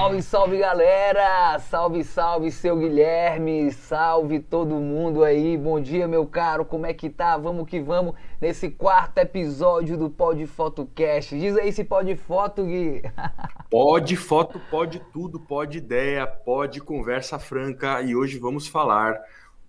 Salve, salve galera! Salve, salve seu Guilherme! Salve todo mundo aí! Bom dia, meu caro! Como é que tá? Vamos que vamos nesse quarto episódio do Pod Fotocast. Diz aí se pode foto, Gui! Pode foto, pode tudo, pode ideia, pode conversa franca e hoje vamos falar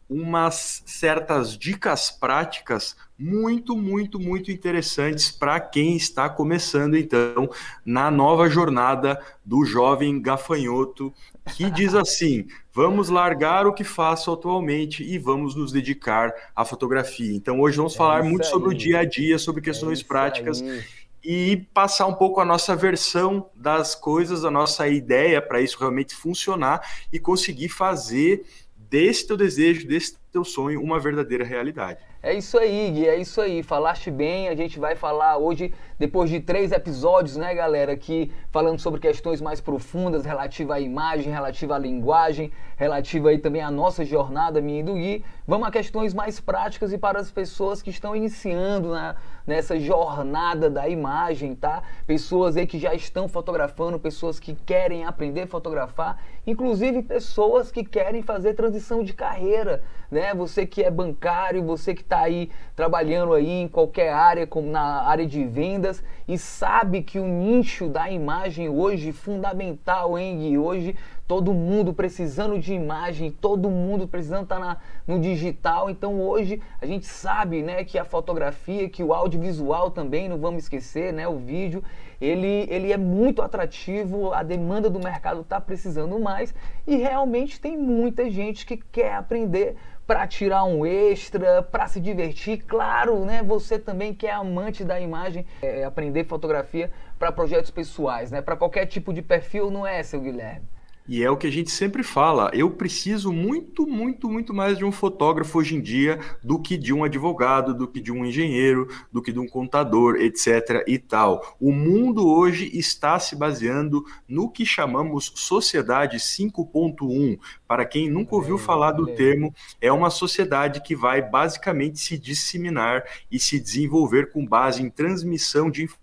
umas certas dicas práticas muito, muito, muito interessantes para quem está começando, então, na nova jornada do jovem gafanhoto, que diz assim: vamos largar o que faço atualmente e vamos nos dedicar à fotografia. Então, hoje vamos é falar muito aí. sobre o dia a dia, sobre questões é práticas. Aí e passar um pouco a nossa versão das coisas, a nossa ideia para isso realmente funcionar e conseguir fazer desse teu desejo, desse teu sonho, uma verdadeira realidade. É isso aí, Gui, é isso aí. Falaste bem, a gente vai falar hoje, depois de três episódios, né, galera, aqui falando sobre questões mais profundas relativa à imagem, relativa à linguagem, relativa aí também à nossa jornada, minha e do Gui. Vamos a questões mais práticas e para as pessoas que estão iniciando na, nessa jornada da imagem, tá? Pessoas aí que já estão fotografando, pessoas que querem aprender a fotografar, inclusive pessoas que querem fazer transição de carreira, né? Você que é bancário, você que está aí trabalhando aí em qualquer área, como na área de vendas, e sabe que o nicho da imagem hoje fundamental, hein? E hoje todo mundo precisando de imagem, todo mundo precisando estar tá no digital. Então hoje a gente sabe, né, que a fotografia, que o audiovisual também, não vamos esquecer, né, o vídeo, ele, ele é muito atrativo, a demanda do mercado está precisando mais e realmente tem muita gente que quer aprender para tirar um extra, para se divertir. Claro, né? Você também que é amante da imagem, é, aprender fotografia para projetos pessoais, né? Para qualquer tipo de perfil, não é, seu Guilherme? E é o que a gente sempre fala. Eu preciso muito, muito, muito mais de um fotógrafo hoje em dia do que de um advogado, do que de um engenheiro, do que de um contador, etc. e tal. O mundo hoje está se baseando no que chamamos sociedade 5.1. Para quem nunca ouviu falar do termo, é uma sociedade que vai basicamente se disseminar e se desenvolver com base em transmissão de informações.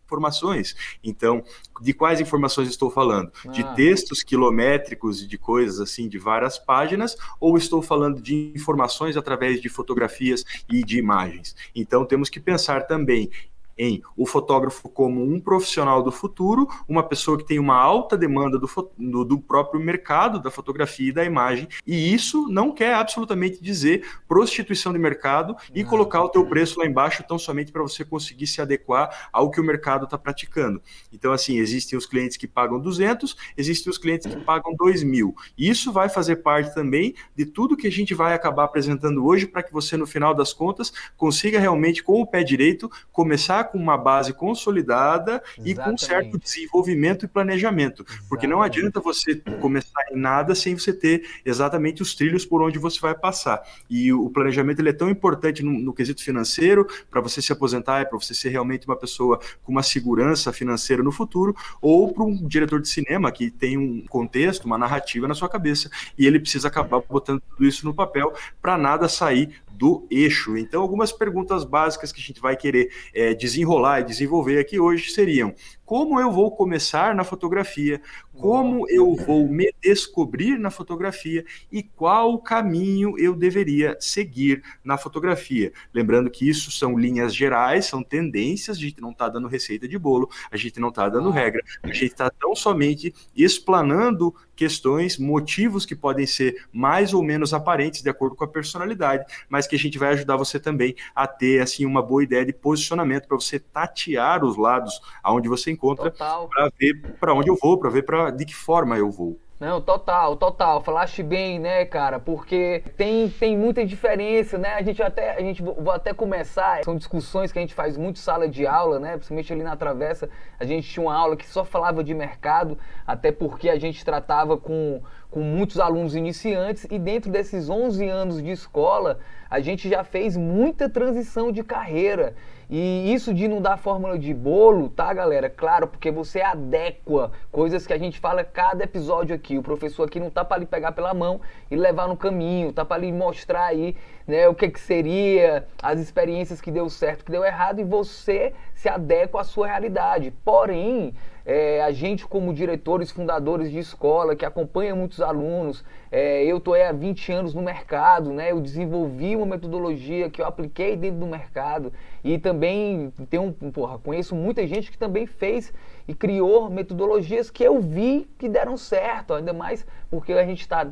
Então, de quais informações estou falando? Ah. De textos quilométricos e de coisas assim, de várias páginas, ou estou falando de informações através de fotografias e de imagens? Então, temos que pensar também em o fotógrafo como um profissional do futuro, uma pessoa que tem uma alta demanda do, do, do, próprio mercado da fotografia e da imagem, e isso não quer absolutamente dizer prostituição de mercado e não. colocar o teu preço lá embaixo tão somente para você conseguir se adequar ao que o mercado está praticando. Então, assim, existem os clientes que pagam 200, existem os clientes que pagam 2 mil. Isso vai fazer parte também de tudo que a gente vai acabar apresentando hoje para que você, no final das contas, consiga realmente, com o pé direito, começar com uma base consolidada Exatamente. e com certo desenvolvimento e planejamento. Exatamente. Porque não adianta você começar em nada sem você ter exatamente os trilhos por onde você vai passar. E o planejamento ele é tão importante no, no quesito financeiro, para você se aposentar, é para você ser realmente uma pessoa com uma segurança financeira no futuro, ou para um diretor de cinema que tem um contexto, uma narrativa na sua cabeça, e ele precisa acabar botando tudo isso no papel para nada sair do eixo. Então, algumas perguntas básicas que a gente vai querer é, desenrolar e desenvolver aqui hoje seriam: como eu vou começar na fotografia? Como eu vou me descobrir na fotografia e qual caminho eu deveria seguir na fotografia? Lembrando que isso são linhas gerais, são tendências, a gente não está dando receita de bolo, a gente não está dando regra, a gente está tão somente explanando questões, motivos que podem ser mais ou menos aparentes de acordo com a personalidade, mas que a gente vai ajudar você também a ter assim uma boa ideia de posicionamento para você tatear os lados aonde você encontra para ver para onde eu vou, para ver para de que forma eu vou. Não, total, total. Falaste bem, né, cara? Porque tem, tem muita diferença, né? A gente até, a gente vou até começar. São discussões que a gente faz muito sala de aula, né? Principalmente ali na Travessa, a gente tinha uma aula que só falava de mercado, até porque a gente tratava com, com muitos alunos iniciantes e dentro desses 11 anos de escola, a gente já fez muita transição de carreira. E isso de não dar fórmula de bolo, tá, galera? Claro, porque você adequa coisas que a gente fala cada episódio aqui. O professor aqui não tá para lhe pegar pela mão e levar no caminho, tá para lhe mostrar aí, né, o que que seria, as experiências que deu certo, que deu errado e você se adequa à sua realidade. Porém, é, a gente como diretores, fundadores de escola, que acompanha muitos alunos, é, eu estou há 20 anos no mercado, né? Eu desenvolvi uma metodologia que eu apliquei dentro do mercado e também tenho, porra, conheço muita gente que também fez e criou metodologias que eu vi que deram certo, ainda mais porque a gente está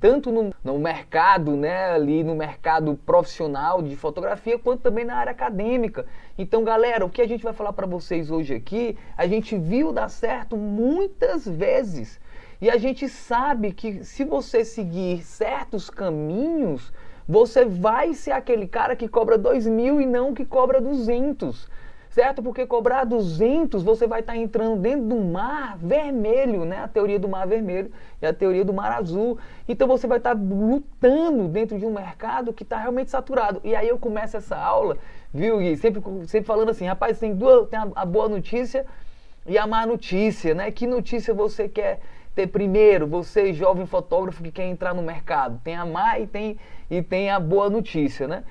tanto no, no, mercado, né, ali no mercado profissional de fotografia, quanto também na área acadêmica. Então, galera, o que a gente vai falar para vocês hoje aqui, a gente viu dar certo muitas vezes. E a gente sabe que se você seguir certos caminhos, você vai ser aquele cara que cobra dois mil e não que cobra 200 certo? Porque cobrar 200, você vai estar tá entrando dentro do mar vermelho, né? A teoria do mar vermelho e a teoria do mar azul. Então você vai estar tá lutando dentro de um mercado que está realmente saturado. E aí eu começo essa aula, viu, Gui? Sempre, sempre falando assim, rapaz, tem, duas, tem a, a boa notícia e a má notícia, né? Que notícia você quer ter primeiro, você jovem fotógrafo que quer entrar no mercado? Tem a má e tem, e tem a boa notícia, né?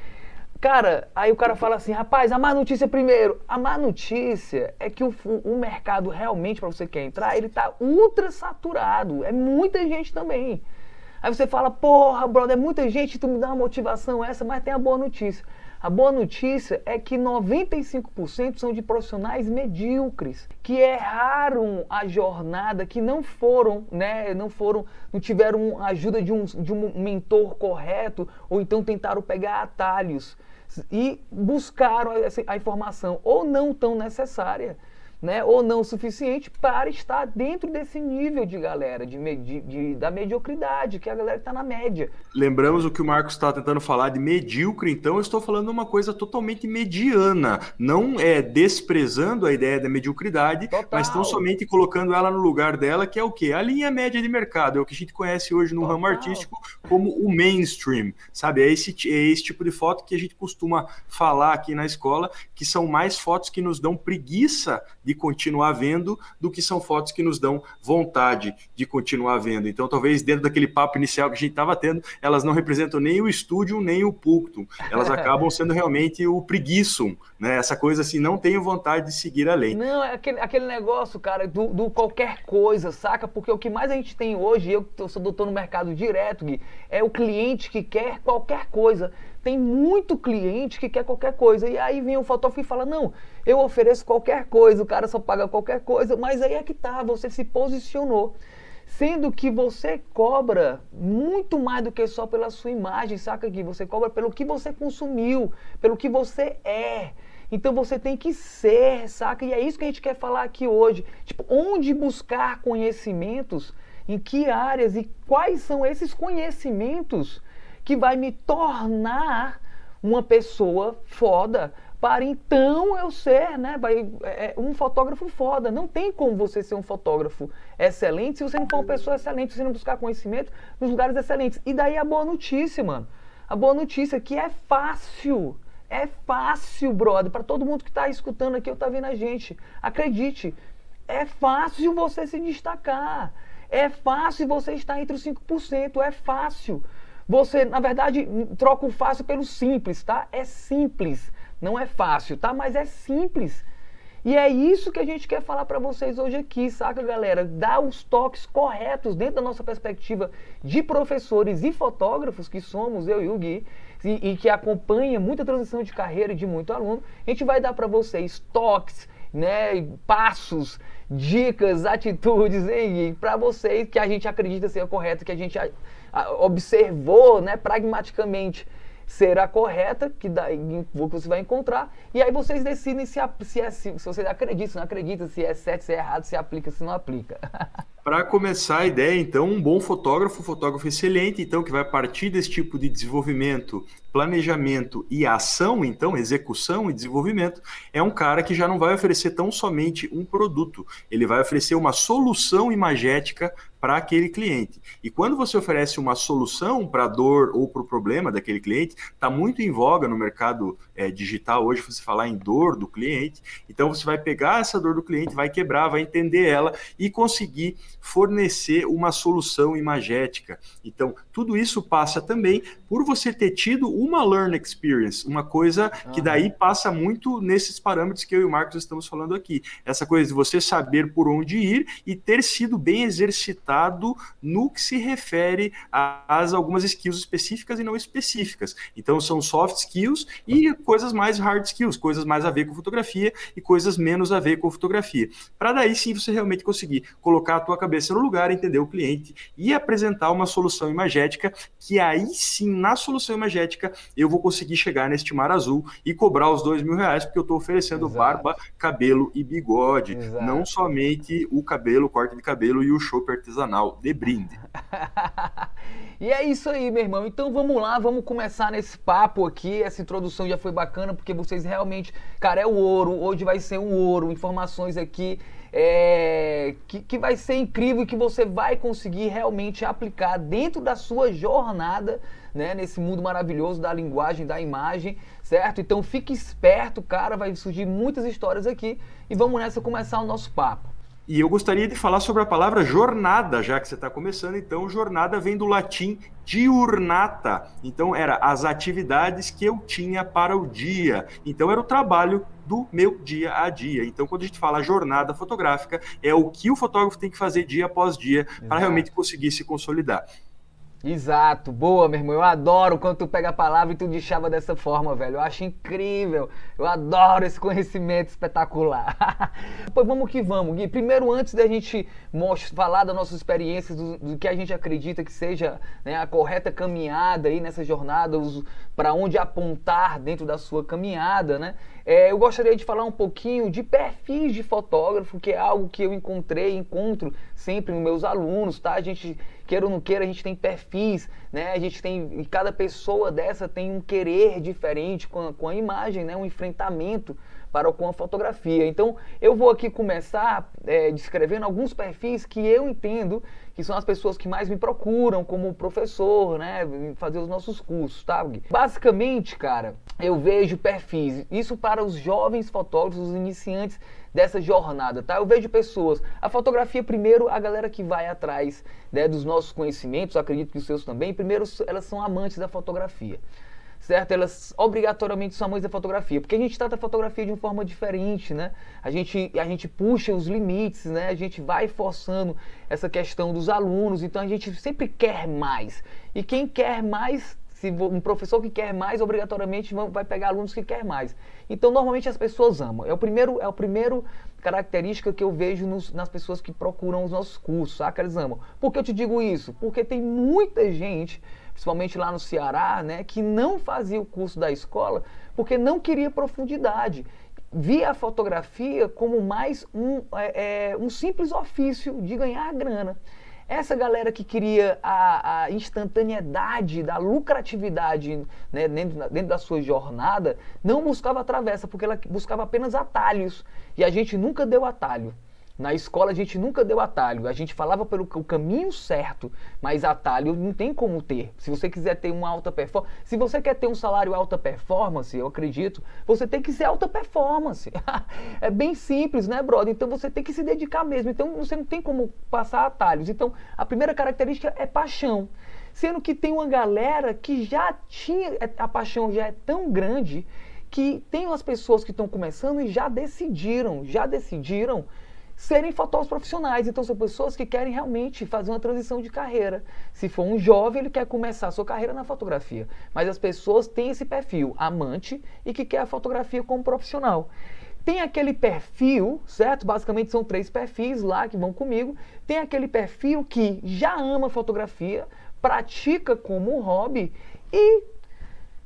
Cara, aí o cara fala assim, rapaz, a má notícia primeiro. A má notícia é que o, o mercado realmente, para você que quer entrar, ele tá ultra saturado. É muita gente também. Aí você fala, porra, brother, é muita gente, tu me dá uma motivação essa, mas tem a boa notícia. A boa notícia é que 95% são de profissionais medíocres, que erraram a jornada, que não foram, né, não foram, não tiveram ajuda de um, de um mentor correto, ou então tentaram pegar atalhos e buscaram a, a informação ou não tão necessária né, ou não o suficiente para estar dentro desse nível de galera, de, de, de da mediocridade, que a galera está na média. Lembramos o que o Marcos está tentando falar de medíocre, então eu estou falando uma coisa totalmente mediana, não é desprezando a ideia da mediocridade, Total. mas estão somente colocando ela no lugar dela, que é o quê? A linha média de mercado, é o que a gente conhece hoje no Total. ramo artístico como o mainstream, sabe? É esse, é esse tipo de foto que a gente costuma falar aqui na escola, que são mais fotos que nos dão preguiça de continuar vendo do que são fotos que nos dão vontade de continuar vendo. Então, talvez dentro daquele papo inicial que a gente estava tendo, elas não representam nem o estúdio nem o pulctum. Elas acabam sendo realmente o preguiçum, né? Essa coisa assim, não tenho vontade de seguir além. Não, é aquele, aquele negócio, cara, do, do qualquer coisa, saca? Porque o que mais a gente tem hoje, eu, eu sou doutor no mercado direto, Gui, é o cliente que quer qualquer coisa. Tem muito cliente que quer qualquer coisa. E aí vem o fotógrafo e fala: Não, eu ofereço qualquer coisa, o cara só paga qualquer coisa. Mas aí é que tá, você se posicionou. Sendo que você cobra muito mais do que só pela sua imagem, saca aqui? Você cobra pelo que você consumiu, pelo que você é. Então você tem que ser, saca? E é isso que a gente quer falar aqui hoje. Tipo, onde buscar conhecimentos, em que áreas e quais são esses conhecimentos que vai me tornar uma pessoa foda para então eu ser né, é, um fotógrafo foda. Não tem como você ser um fotógrafo excelente se você não for uma pessoa excelente, se você não buscar conhecimento nos lugares excelentes. E daí a boa notícia, mano. A boa notícia é que é fácil. É fácil, brother, para todo mundo que está escutando aqui ou está vendo a gente. Acredite, é fácil você se destacar. É fácil você estar entre os 5%. É fácil. Você, na verdade, troca o fácil pelo simples, tá? É simples, não é fácil, tá? Mas é simples. E é isso que a gente quer falar para vocês hoje aqui, saca, galera? Dar os toques corretos dentro da nossa perspectiva de professores e fotógrafos que somos, eu e o Gui, e, e que acompanha muita transição de carreira de muito aluno. A gente vai dar para vocês toques, né, passos, dicas, atitudes, para vocês que a gente acredita ser correto, que a gente observou né, pragmaticamente ser a correta, que daí você vai encontrar, e aí vocês decidem se, se, é, se, se você acredita, se não acredita, se é certo, se é errado, se aplica, se não aplica. Para começar a ideia, então, um bom fotógrafo, fotógrafo excelente, então, que vai partir desse tipo de desenvolvimento planejamento e ação, então, execução e desenvolvimento, é um cara que já não vai oferecer tão somente um produto, ele vai oferecer uma solução imagética para aquele cliente. E quando você oferece uma solução para a dor ou para o problema daquele cliente, está muito em voga no mercado é, digital hoje você falar em dor do cliente. Então você vai pegar essa dor do cliente, vai quebrar, vai entender ela e conseguir fornecer uma solução imagética. Então, tudo isso passa também por você ter tido uma learn experience, uma coisa que daí passa muito nesses parâmetros que eu e o Marcos estamos falando aqui. Essa coisa de você saber por onde ir e ter sido bem exercitado no que se refere às algumas skills específicas e não específicas. Então, são soft skills e coisas mais hard skills, coisas mais a ver com fotografia e coisas menos a ver com fotografia. Para daí sim você realmente conseguir colocar a tua cabeça no lugar, entender o cliente e apresentar uma solução imagética que aí sim, na solução imagética, eu vou conseguir chegar neste mar azul e cobrar os dois mil reais, porque eu estou oferecendo Exato. barba, cabelo e bigode, Exato. não somente o cabelo, o corte de cabelo e o chopp artesanal de brinde. E é isso aí, meu irmão. Então vamos lá, vamos começar nesse papo aqui. Essa introdução já foi bacana porque vocês realmente, cara, é o ouro. Hoje vai ser um ouro. Informações aqui é, que, que vai ser incrível e que você vai conseguir realmente aplicar dentro da sua jornada, né, nesse mundo maravilhoso da linguagem, da imagem, certo? Então fique esperto, cara, vai surgir muitas histórias aqui e vamos nessa começar o nosso papo. E eu gostaria de falar sobre a palavra jornada, já que você está começando. Então, jornada vem do latim diurnata. Então, era as atividades que eu tinha para o dia. Então, era o trabalho do meu dia a dia. Então, quando a gente fala jornada fotográfica, é o que o fotógrafo tem que fazer dia após dia para realmente conseguir se consolidar. Exato, boa, meu irmão. Eu adoro quando tu pega a palavra e tu deixava dessa forma, velho. Eu acho incrível. Eu adoro esse conhecimento espetacular. pois vamos que vamos, Gui. Primeiro, antes da gente falar das nossas experiências, do, do que a gente acredita que seja né, a correta caminhada aí nessa jornada, para onde apontar dentro da sua caminhada, né? É, eu gostaria de falar um pouquinho de perfis de fotógrafo, que é algo que eu encontrei, encontro sempre nos meus alunos, tá? A gente queira ou não queira, a gente tem perfis, né? A gente tem, e cada pessoa dessa tem um querer diferente com a, com a imagem, né? Um enfrentamento para com a fotografia. Então, eu vou aqui começar é, descrevendo alguns perfis que eu entendo que são as pessoas que mais me procuram como professor, né, fazer os nossos cursos, tá? Basicamente, cara, eu vejo perfis, isso para os jovens fotógrafos, os iniciantes dessa jornada, tá? Eu vejo pessoas, a fotografia primeiro, a galera que vai atrás né, dos nossos conhecimentos, acredito que os seus também, primeiro elas são amantes da fotografia certo? Elas obrigatoriamente são amantes da fotografia, porque a gente trata a fotografia de uma forma diferente, né? A gente, a gente puxa os limites, né? A gente vai forçando essa questão dos alunos, então a gente sempre quer mais. E quem quer mais se um professor que quer mais, obrigatoriamente vai pegar alunos que quer mais. Então, normalmente as pessoas amam. É o primeiro, é o primeiro característica que eu vejo nos, nas pessoas que procuram os nossos cursos, saca? Eles amam. Por que eu te digo isso? Porque tem muita gente, principalmente lá no Ceará, né, que não fazia o curso da escola porque não queria profundidade. Via a fotografia como mais um, é, é, um simples ofício de ganhar grana. Essa galera que queria a, a instantaneidade da lucratividade né, dentro, dentro, da sua jornada, não buscava a travessa, porque ela buscava apenas atalhos. E a gente nunca deu atalho. Na escola a gente nunca deu atalho, a gente falava pelo caminho certo, mas atalho não tem como ter. Se você quiser ter uma alta performance, se você quer ter um salário alta performance, eu acredito, você tem que ser alta performance. é bem simples, né, brother? Então você tem que se dedicar mesmo. Então você não tem como passar atalhos. Então a primeira característica é paixão. Sendo que tem uma galera que já tinha, é, a paixão já é tão grande que tem umas pessoas que estão começando e já decidiram, já decidiram serem fotógrafos profissionais. Então, são pessoas que querem realmente fazer uma transição de carreira. Se for um jovem, ele quer começar a sua carreira na fotografia. Mas as pessoas têm esse perfil, amante, e que quer a fotografia como profissional. Tem aquele perfil, certo? Basicamente são três perfis lá que vão comigo. Tem aquele perfil que já ama fotografia, pratica como um hobby e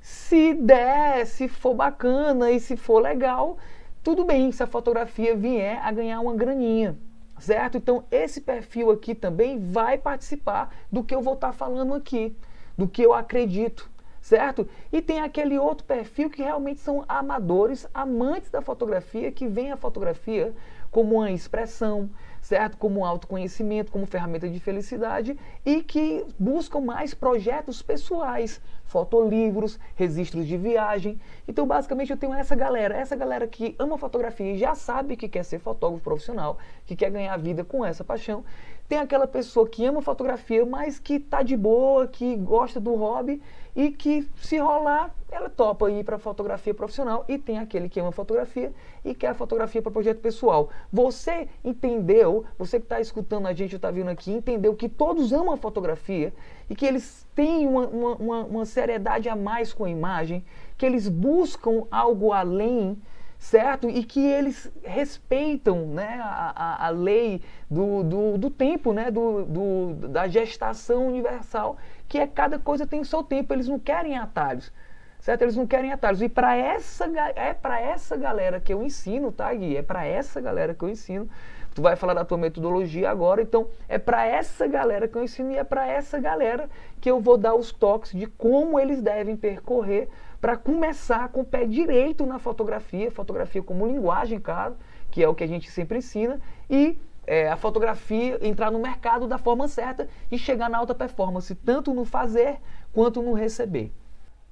se der, se for bacana e se for legal, tudo bem se a fotografia vier a ganhar uma graninha, certo? Então esse perfil aqui também vai participar do que eu vou estar tá falando aqui, do que eu acredito, certo? E tem aquele outro perfil que realmente são amadores, amantes da fotografia, que veem a fotografia como uma expressão, certo? Como autoconhecimento, como ferramenta de felicidade e que buscam mais projetos pessoais, fotolivros, registros de viagem. Então, basicamente, eu tenho essa galera, essa galera que ama fotografia e já sabe que quer ser fotógrafo profissional, que quer ganhar vida com essa paixão. Tem aquela pessoa que ama fotografia, mas que tá de boa, que gosta do hobby e que se rolar, ela topa ir para fotografia profissional e tem aquele que ama fotografia e quer a fotografia para projeto pessoal. Você entendeu, você que está escutando a gente, está vindo aqui, entendeu que todos amam a fotografia e que eles têm uma, uma, uma seriedade a mais com a imagem, que eles buscam algo além certo? E que eles respeitam né, a, a, a lei do, do, do, tempo, né, do, do, da gestação universal, que é cada coisa tem o seu tempo, eles não querem atalhos. Certo? Eles não querem atalhos. E para essa é para essa galera que eu ensino, tá, Gui? É para essa galera que eu ensino. Tu vai falar da tua metodologia agora, então é para essa galera que eu ensino e é para essa galera que eu vou dar os toques de como eles devem percorrer para começar com o pé direito na fotografia, fotografia como linguagem, claro, que é o que a gente sempre ensina, e é, a fotografia entrar no mercado da forma certa e chegar na alta performance, tanto no fazer quanto no receber.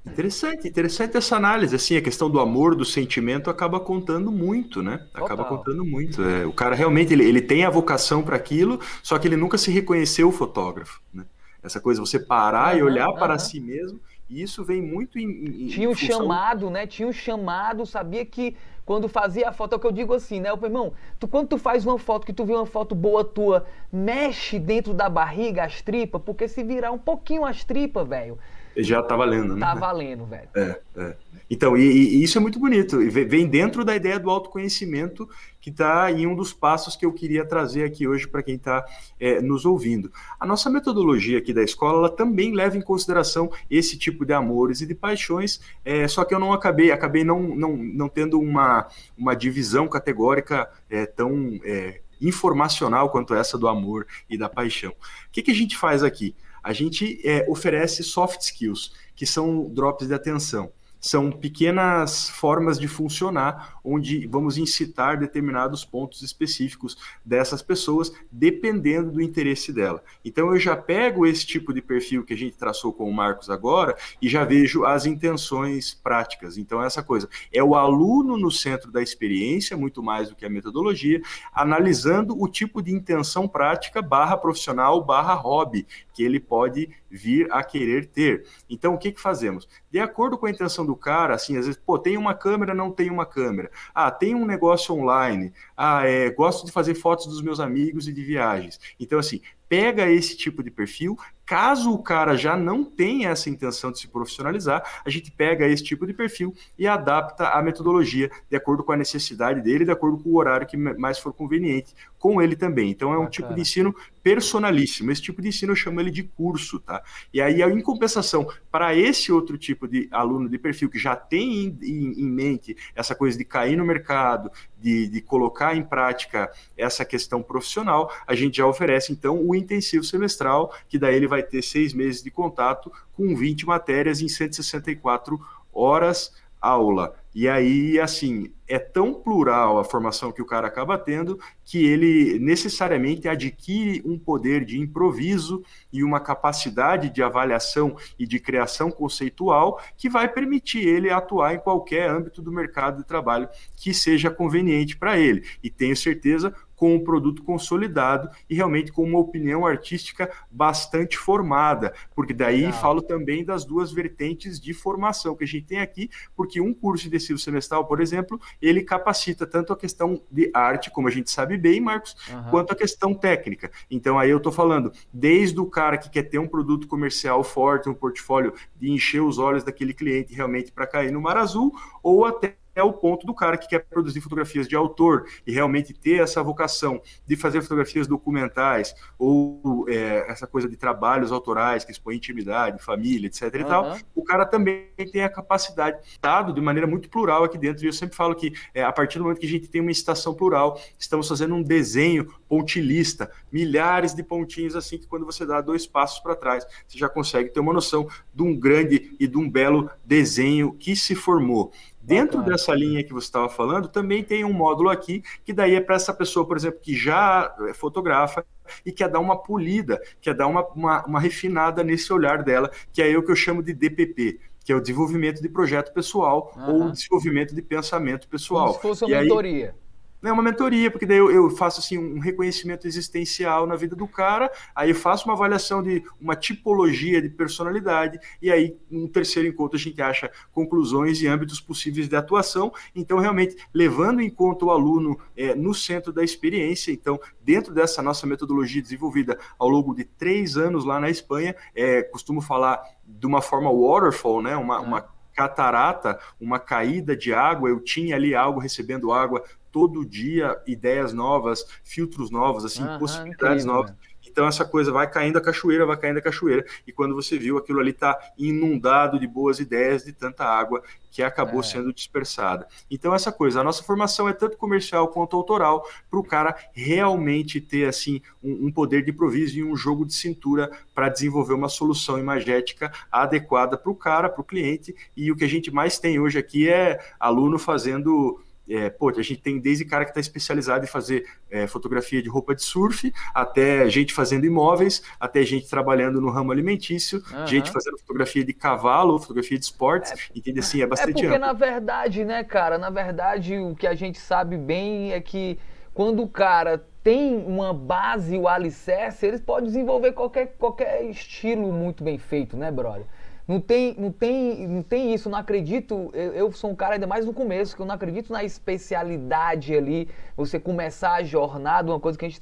Interessante, interessante essa análise. Assim, a questão do amor, do sentimento, acaba contando muito, né? Acaba Total. contando muito. É, o cara realmente ele, ele tem a vocação para aquilo, só que ele nunca se reconheceu fotógrafo. Né? Essa coisa, você parar uhum, e olhar uhum. para si mesmo e isso vem muito em. em Tinha um função... chamado, né? Tinha um chamado, sabia que quando fazia a foto, é o que eu digo assim, né? Eu, irmão, tu, quando tu faz uma foto, que tu vê uma foto boa tua, mexe dentro da barriga as tripas, porque se virar um pouquinho as tripas, velho. Já tá valendo, né? Tá valendo, velho. É, é. Então, e, e, isso é muito bonito. Vem dentro da ideia do autoconhecimento, que está em um dos passos que eu queria trazer aqui hoje para quem está é, nos ouvindo. A nossa metodologia aqui da escola ela também leva em consideração esse tipo de amores e de paixões, é, só que eu não acabei, acabei não, não, não tendo uma, uma divisão categórica é, tão é, informacional quanto essa do amor e da paixão. O que, que a gente faz aqui? A gente é, oferece soft skills, que são drops de atenção são pequenas formas de funcionar, onde vamos incitar determinados pontos específicos dessas pessoas, dependendo do interesse dela. Então eu já pego esse tipo de perfil que a gente traçou com o Marcos agora e já vejo as intenções práticas. Então essa coisa é o aluno no centro da experiência, muito mais do que a metodologia, analisando o tipo de intenção prática barra profissional barra hobby que ele pode vir a querer ter. Então, o que, que fazemos? De acordo com a intenção do cara, assim, às vezes, pô, tem uma câmera, não tem uma câmera. Ah, tem um negócio online. Ah, é, gosto de fazer fotos dos meus amigos e de viagens. Então, assim, pega esse tipo de perfil, Caso o cara já não tenha essa intenção de se profissionalizar, a gente pega esse tipo de perfil e adapta a metodologia de acordo com a necessidade dele, de acordo com o horário que mais for conveniente com ele também. Então é um Bacana. tipo de ensino personalíssimo. Esse tipo de ensino eu chamo ele de curso, tá? E aí, em compensação, para esse outro tipo de aluno de perfil que já tem em, em, em mente essa coisa de cair no mercado, de, de, colocar em prática essa questão profissional, a gente já oferece então o intensivo semestral, que daí ele vai vai ter seis meses de contato com 20 matérias em 164 horas aula. E aí, assim, é tão plural a formação que o cara acaba tendo que ele necessariamente adquire um poder de improviso e uma capacidade de avaliação e de criação conceitual que vai permitir ele atuar em qualquer âmbito do mercado de trabalho que seja conveniente para ele. E tenho certeza com um produto consolidado e realmente com uma opinião artística bastante formada, porque daí Legal. falo também das duas vertentes de formação que a gente tem aqui, porque um curso intensivo semestral, por exemplo, ele capacita tanto a questão de arte, como a gente sabe bem, Marcos, uhum. quanto a questão técnica. Então aí eu estou falando desde o cara que quer ter um produto comercial forte, um portfólio de encher os olhos daquele cliente realmente para cair no mar azul, ou até é o ponto do cara que quer produzir fotografias de autor e realmente ter essa vocação de fazer fotografias documentais ou é, essa coisa de trabalhos autorais que expõe intimidade, família, etc. e tal, o cara também tem a capacidade, dado de maneira muito plural aqui dentro. E eu sempre falo que é, a partir do momento que a gente tem uma estação plural, estamos fazendo um desenho pontilista, milhares de pontinhos assim que quando você dá dois passos para trás, você já consegue ter uma noção de um grande e de um belo desenho que se formou. Dentro Bacana. dessa linha que você estava falando, também tem um módulo aqui, que daí é para essa pessoa, por exemplo, que já é fotografa e quer dar uma polida, quer dar uma, uma, uma refinada nesse olhar dela, que é o que eu chamo de DPP, que é o desenvolvimento de projeto pessoal uhum. ou desenvolvimento de pensamento pessoal. Como se fosse uma e mentoria. Aí, é uma mentoria, porque daí eu, eu, faço assim um reconhecimento existencial na vida do cara, aí eu faço uma avaliação de uma tipologia de personalidade, e aí no terceiro encontro a gente acha conclusões e âmbitos possíveis de atuação. Então, realmente, levando em conta o aluno é, no centro da experiência, então, dentro dessa nossa metodologia desenvolvida ao longo de três anos lá na Espanha, é, costumo falar de uma forma waterfall, né? Uma, uma catarata, uma caída de água, eu tinha ali algo recebendo água todo dia, ideias novas, filtros novos, assim, possibilidades incrível, novas. Então essa coisa vai caindo a cachoeira, vai caindo a cachoeira, e quando você viu aquilo ali está inundado de boas ideias, de tanta água que acabou é. sendo dispersada. Então essa coisa, a nossa formação é tanto comercial quanto autoral, para o cara realmente ter assim um, um, poder de improviso e um jogo de cintura para desenvolver uma solução imagética adequada para o cara, para o cliente. E o que a gente mais tem hoje aqui é aluno fazendo é, pô, a gente tem desde cara que está especializado em fazer é, fotografia de roupa de surf, até gente fazendo imóveis, até gente trabalhando no ramo alimentício, uhum. gente fazendo fotografia de cavalo, fotografia de esportes, é, entende assim, é bastante É porque amplo. na verdade, né, cara, na verdade o que a gente sabe bem é que quando o cara tem uma base, o alicerce, ele pode desenvolver qualquer, qualquer estilo muito bem feito, né, brother? Não tem, não tem, não tem isso, não acredito. Eu, eu, sou um cara ainda mais no começo, que eu não acredito na especialidade ali, você começar a jornada, uma coisa que a gente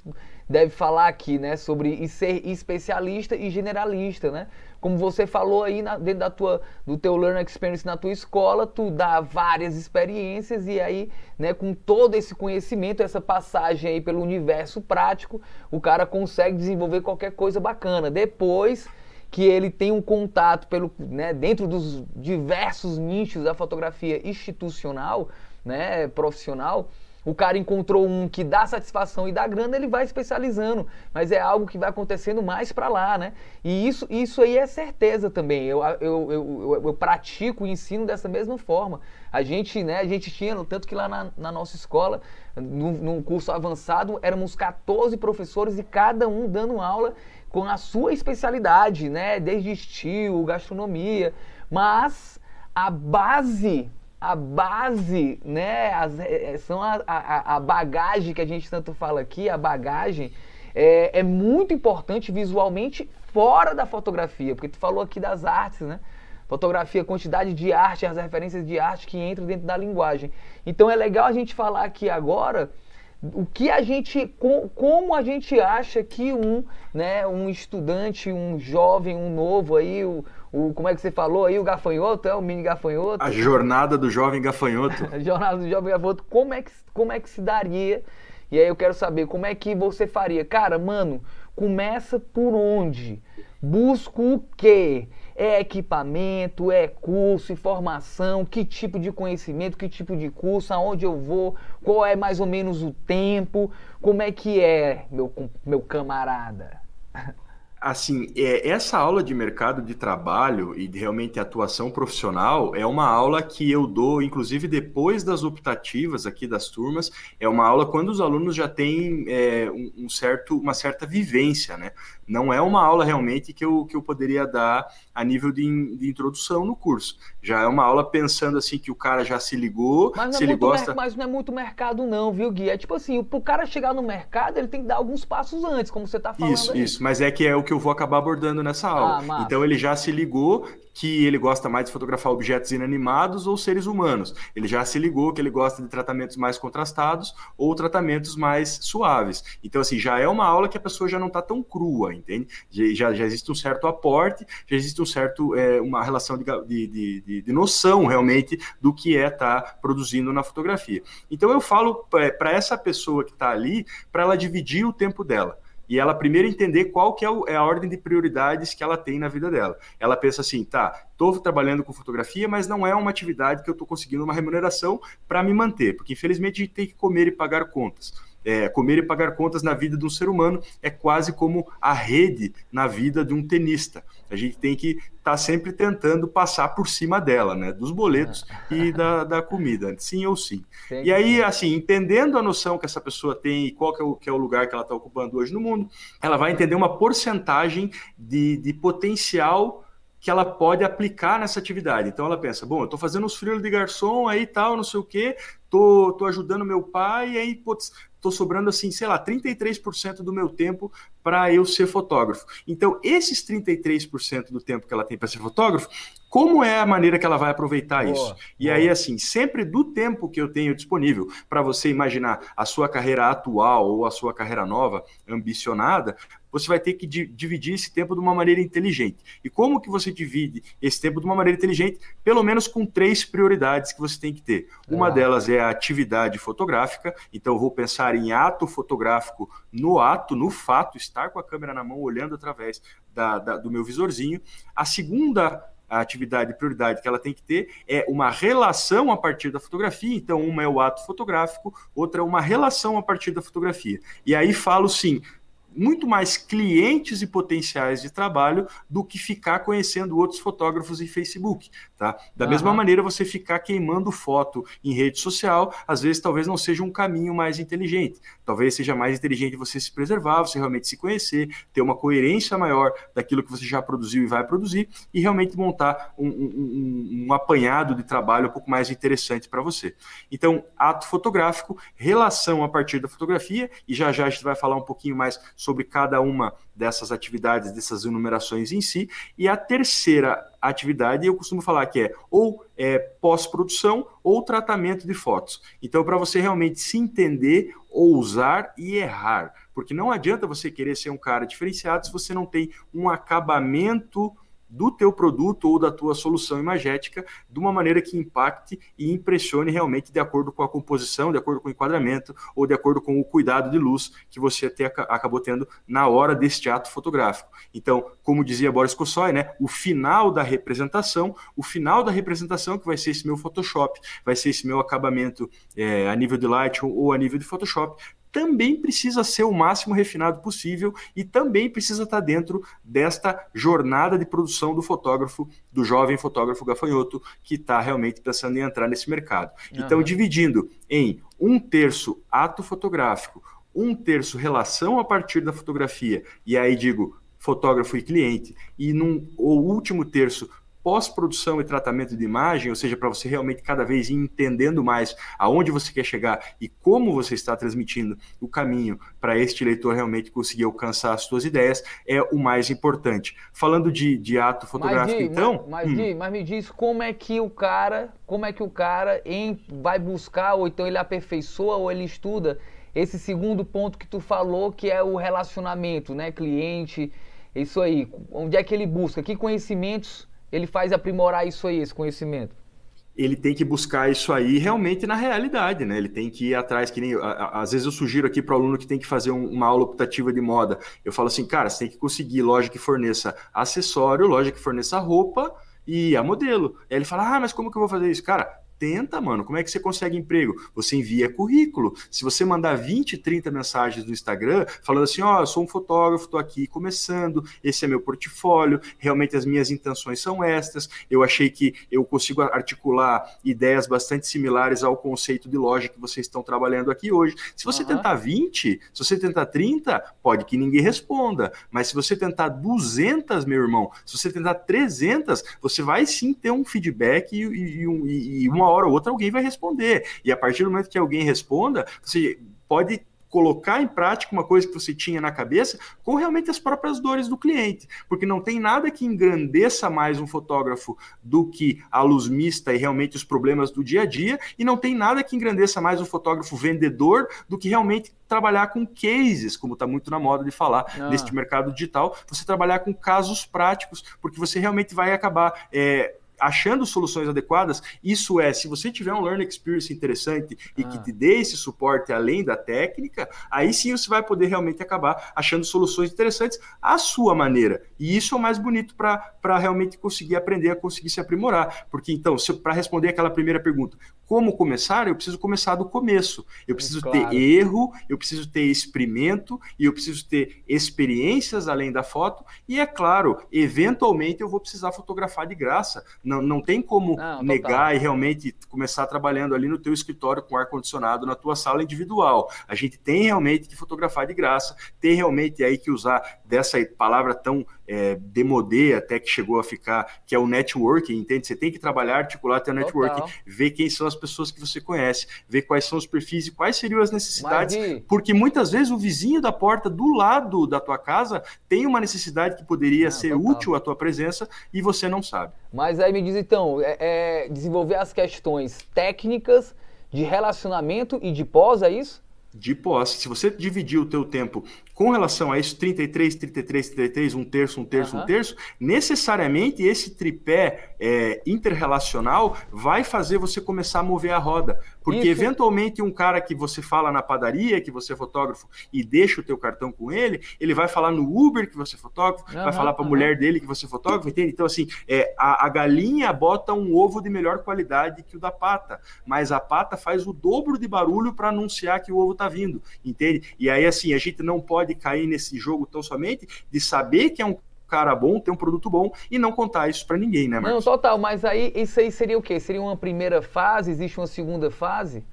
deve falar aqui, né, sobre ser especialista e generalista, né? Como você falou aí na, dentro da tua, do teu learning experience na tua escola, tu dá várias experiências e aí, né, com todo esse conhecimento, essa passagem aí pelo universo prático, o cara consegue desenvolver qualquer coisa bacana. Depois que ele tem um contato pelo, né, dentro dos diversos nichos da fotografia institucional, né, profissional, o cara encontrou um que dá satisfação e dá grana, ele vai especializando, mas é algo que vai acontecendo mais para lá, né? E isso, isso aí é certeza também. Eu, eu, eu, eu, pratico o ensino dessa mesma forma. A gente, né, a gente tinha, tanto que lá na, na nossa escola, no, no curso avançado, éramos 14 professores e cada um dando aula com a sua especialidade, né? Desde estilo, gastronomia, mas a base, a base, né? As, é, é, são a, a, a, bagagem que a gente tanto fala aqui, a bagagem é, é muito importante visualmente fora da fotografia, porque tu falou aqui das artes, né? Fotografia, quantidade de arte, as referências de arte que entram dentro da linguagem. Então é legal a gente falar aqui agora o que a gente como a gente acha que um né um estudante um jovem um novo aí o, o como é que você falou aí o gafanhoto é o mini gafanhoto? A jornada do jovem gafanhoto. A jornada do jovem gafanhoto como é que como é que se daria? E aí eu quero saber como é que você faria? Cara mano começa por onde? Busca o quê é equipamento, é curso, informação, que tipo de conhecimento, que tipo de curso, aonde eu vou, qual é mais ou menos o tempo, como é que é, meu, meu camarada? Assim, é, essa aula de mercado de trabalho e de realmente atuação profissional é uma aula que eu dou, inclusive depois das optativas aqui das turmas, é uma aula quando os alunos já têm é, um, um, certo, uma certa vivência, né? Não é uma aula realmente que eu, que eu poderia dar a nível de, de introdução no curso. Já é uma aula pensando assim que o cara já se ligou, mas se é ele gosta... Mas não é muito mercado não, viu, Gui? É tipo assim, para o cara chegar no mercado, ele tem que dar alguns passos antes, como você está falando Isso, aí. isso. Mas é que é o que eu vou acabar abordando nessa aula. Ah, então ele já se ligou que ele gosta mais de fotografar objetos inanimados ou seres humanos. Ele já se ligou que ele gosta de tratamentos mais contrastados ou tratamentos mais suaves. Então, assim, já é uma aula que a pessoa já não está tão crua, entende? Já, já existe um certo aporte, já existe um certo, é, uma relação de, de, de, de, noção realmente do que é estar tá produzindo na fotografia. Então, eu falo para essa pessoa que está ali, para ela dividir o tempo dela e ela primeiro entender qual que é, é, a ordem de prioridades que ela tem na vida dela. Ela pensa assim, tá, estou trabalhando com fotografia, mas não é uma atividade que eu estou conseguindo uma remuneração para me manter, porque infelizmente a gente tem que comer e pagar contas. É, comer e pagar contas na vida de um ser humano é quase como a rede na vida de um tenista. A gente tem que estar tá sempre tentando passar por cima dela, né? Dos boletos e da, da comida, sim ou sim. E aí, assim, entendendo a noção que essa pessoa tem e qual que é o, que é o lugar que ela está ocupando hoje no mundo, ela vai entender uma porcentagem de, de potencial que ela pode aplicar nessa atividade. Então ela pensa, bom, eu estou fazendo os frios de garçom aí tal, não sei o quê, tô, tô ajudando meu pai, aí, putz, tô sobrando assim, sei lá, 33% do meu tempo para eu ser fotógrafo. Então, esses 33% do tempo que ela tem para ser fotógrafo, como é a maneira que ela vai aproveitar boa, isso? E boa. aí, assim, sempre do tempo que eu tenho disponível para você imaginar a sua carreira atual ou a sua carreira nova, ambicionada, você vai ter que dividir esse tempo de uma maneira inteligente. E como que você divide esse tempo de uma maneira inteligente? Pelo menos com três prioridades que você tem que ter. Uma ah. delas é a atividade fotográfica, então eu vou pensar em ato fotográfico no ato, no fato, estar com a câmera na mão, olhando através da, da, do meu visorzinho. A segunda a atividade prioridade que ela tem que ter é uma relação a partir da fotografia. Então, uma é o ato fotográfico, outra é uma relação a partir da fotografia. E aí falo sim, muito mais clientes e potenciais de trabalho do que ficar conhecendo outros fotógrafos em Facebook, tá? Da uhum. mesma maneira, você ficar queimando foto em rede social, às vezes talvez não seja um caminho mais inteligente. Talvez seja mais inteligente você se preservar, você realmente se conhecer, ter uma coerência maior daquilo que você já produziu e vai produzir e realmente montar um, um, um apanhado de trabalho um pouco mais interessante para você. Então, ato fotográfico, relação a partir da fotografia, e já já a gente vai falar um pouquinho mais sobre cada uma dessas atividades, dessas enumerações em si. E a terceira atividade, eu costumo falar que é ou é, pós-produção ou tratamento de fotos. Então, para você realmente se entender, ousar e errar. Porque não adianta você querer ser um cara diferenciado se você não tem um acabamento do teu produto ou da tua solução imagética de uma maneira que impacte e impressione realmente de acordo com a composição, de acordo com o enquadramento ou de acordo com o cuidado de luz que você até acabou tendo na hora deste ato fotográfico. Então, como dizia Boris Kossoy, né, o final da representação, o final da representação que vai ser esse meu Photoshop, vai ser esse meu acabamento é, a nível de Lightroom ou a nível de Photoshop, também precisa ser o máximo refinado possível e também precisa estar dentro desta jornada de produção do fotógrafo, do jovem fotógrafo gafanhoto que está realmente pensando em entrar nesse mercado. Uhum. Então, dividindo em um terço ato fotográfico, um terço relação a partir da fotografia, e aí digo fotógrafo e cliente, e num, o último terço pós-produção e tratamento de imagem, ou seja, para você realmente cada vez ir entendendo mais aonde você quer chegar e como você está transmitindo o caminho para este leitor realmente conseguir alcançar as suas ideias, é o mais importante. Falando de, de ato fotográfico, mas, então. Mas, mas, hum. mas, me diz como é que o cara, como é que o cara em, vai buscar, ou então ele aperfeiçoa, ou ele estuda esse segundo ponto que tu falou, que é o relacionamento, né? Cliente, isso aí. Onde é que ele busca? Que conhecimentos ele faz aprimorar isso aí, esse conhecimento? ele tem que buscar isso aí realmente na realidade, né? Ele tem que ir atrás, que nem. Às vezes eu sugiro aqui para o aluno que tem que fazer uma aula optativa de moda. Eu falo assim, cara, você tem que conseguir loja que forneça acessório, loja que forneça roupa e a modelo. Aí ele fala, ah, mas como que eu vou fazer isso? Cara, Tenta, mano. Como é que você consegue emprego? Você envia currículo. Se você mandar 20, 30 mensagens no Instagram falando assim: ó, oh, eu sou um fotógrafo, estou aqui começando, esse é meu portfólio, realmente as minhas intenções são estas. Eu achei que eu consigo articular ideias bastante similares ao conceito de loja que vocês estão trabalhando aqui hoje. Se você uhum. tentar 20, se você tentar 30, pode que ninguém responda. Mas se você tentar 200, meu irmão, se você tentar 300, você vai sim ter um feedback e, e, e, e uma hora ou outra alguém vai responder. E a partir do momento que alguém responda, você pode colocar em prática uma coisa que você tinha na cabeça com realmente as próprias dores do cliente, porque não tem nada que engrandeça mais um fotógrafo do que a luz mista e realmente os problemas do dia a dia, e não tem nada que engrandeça mais um fotógrafo vendedor do que realmente trabalhar com cases, como está muito na moda de falar ah. neste mercado digital, você trabalhar com casos práticos, porque você realmente vai acabar é, achando soluções adequadas. Isso é, se você tiver um learning experience interessante e ah. que te dê esse suporte além da técnica, aí sim você vai poder realmente acabar achando soluções interessantes à sua maneira. E isso é o mais bonito para realmente conseguir aprender, a conseguir se aprimorar. Porque então, para responder aquela primeira pergunta, como começar? Eu preciso começar do começo. Eu preciso claro. ter erro, eu preciso ter experimento e eu preciso ter experiências além da foto. E é claro, eventualmente eu vou precisar fotografar de graça. Não, não tem como não, negar e realmente começar trabalhando ali no teu escritório com ar condicionado na tua sala individual. A gente tem realmente que fotografar de graça, tem realmente aí que usar dessa palavra tão é, demodê até que chegou a ficar, que é o networking, entende? Você tem que trabalhar, articular teu networking, Total. ver quem são as pessoas que você conhece, ver quais são os perfis e quais seriam as necessidades, Mas, porque muitas vezes o vizinho da porta do lado da tua casa tem uma necessidade que poderia ah, ser total. útil à tua presença e você não sabe. Mas aí me diz então, é, é desenvolver as questões técnicas de relacionamento e de pós, é isso? de posse. Se você dividir o teu tempo com relação a isso, 33, 33, 33, um terço, um terço, uhum. um terço, necessariamente esse tripé é, interrelacional vai fazer você começar a mover a roda. Porque isso. eventualmente um cara que você fala na padaria, que você é fotógrafo, e deixa o teu cartão com ele, ele vai falar no Uber que você é fotógrafo, uhum, vai falar para a uhum. mulher dele que você é fotógrafo, entende? Então, assim, é, a, a galinha bota um ovo de melhor qualidade que o da pata, mas a pata faz o dobro de barulho para anunciar que o ovo está vindo, entende? E aí, assim, a gente não pode pode cair nesse jogo tão somente de saber que é um cara bom, ter um produto bom e não contar isso para ninguém, né, Marcos? Não, total, mas aí isso aí seria o quê? Seria uma primeira fase? Existe uma segunda fase?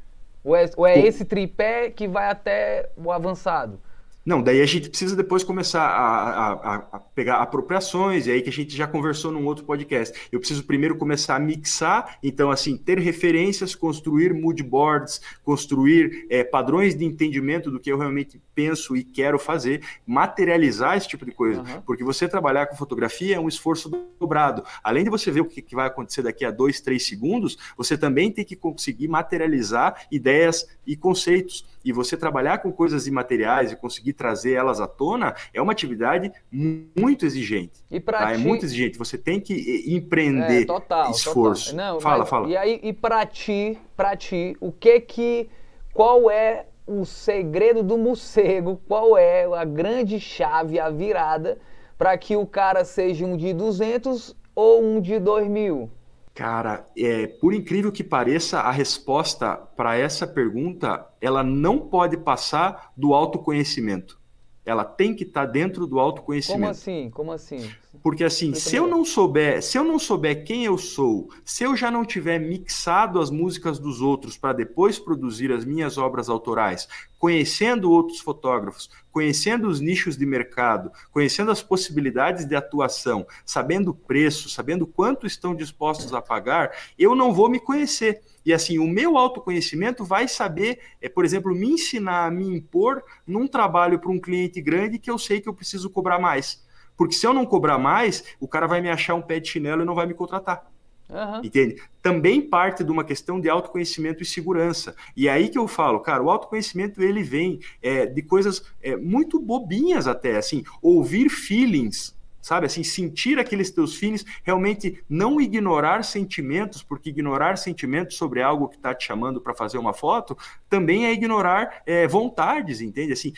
Ou é, ou é esse tripé que vai até o avançado? Não, daí a gente precisa depois começar a, a, a, pegar apropriações, e aí que a gente já conversou num outro podcast. Eu preciso primeiro começar a mixar, então, assim, ter referências, construir mood boards, construir é, padrões de entendimento do que eu realmente penso e quero fazer, materializar esse tipo de coisa. Uhum. Porque você trabalhar com fotografia é um esforço dobrado. Além de você ver o que, que vai acontecer daqui a dois, três segundos, você também tem que conseguir materializar ideias e conceitos. E você trabalhar com coisas imateriais e conseguir trazer elas à tona é uma atividade muito exigente. E tá? É ti... É muito exigente. Você tem que empreender é, total, esforço. Total. Não, fala, mas, fala. E aí, e para ti, para ti, o que que, qual é o segredo do morcego? Qual é a grande chave, a virada para que o cara seja um de 200 ou um de 2 mil? Cara, é, por incrível que pareça, a resposta para essa pergunta ela não pode passar do autoconhecimento. Ela tem que estar tá dentro do autoconhecimento. Como assim? Como assim? Porque assim, se eu não souber, se eu não souber quem eu sou, se eu já não tiver mixado as músicas dos outros para depois produzir as minhas obras autorais, conhecendo outros fotógrafos, conhecendo os nichos de mercado, conhecendo as possibilidades de atuação, sabendo o preço, sabendo quanto estão dispostos a pagar, eu não vou me conhecer. E assim, o meu autoconhecimento vai saber, é, por exemplo, me ensinar a me impor num trabalho para um cliente grande que eu sei que eu preciso cobrar mais. Porque se eu não cobrar mais, o cara vai me achar um pé de chinelo e não vai me contratar. Uhum. Entende? Também parte de uma questão de autoconhecimento e segurança. E é aí que eu falo, cara, o autoconhecimento ele vem é, de coisas é, muito bobinhas até, assim, ouvir feelings, sabe? Assim, sentir aqueles teus feelings, realmente não ignorar sentimentos, porque ignorar sentimentos sobre algo que está te chamando para fazer uma foto também é ignorar é, vontades, entende? Assim,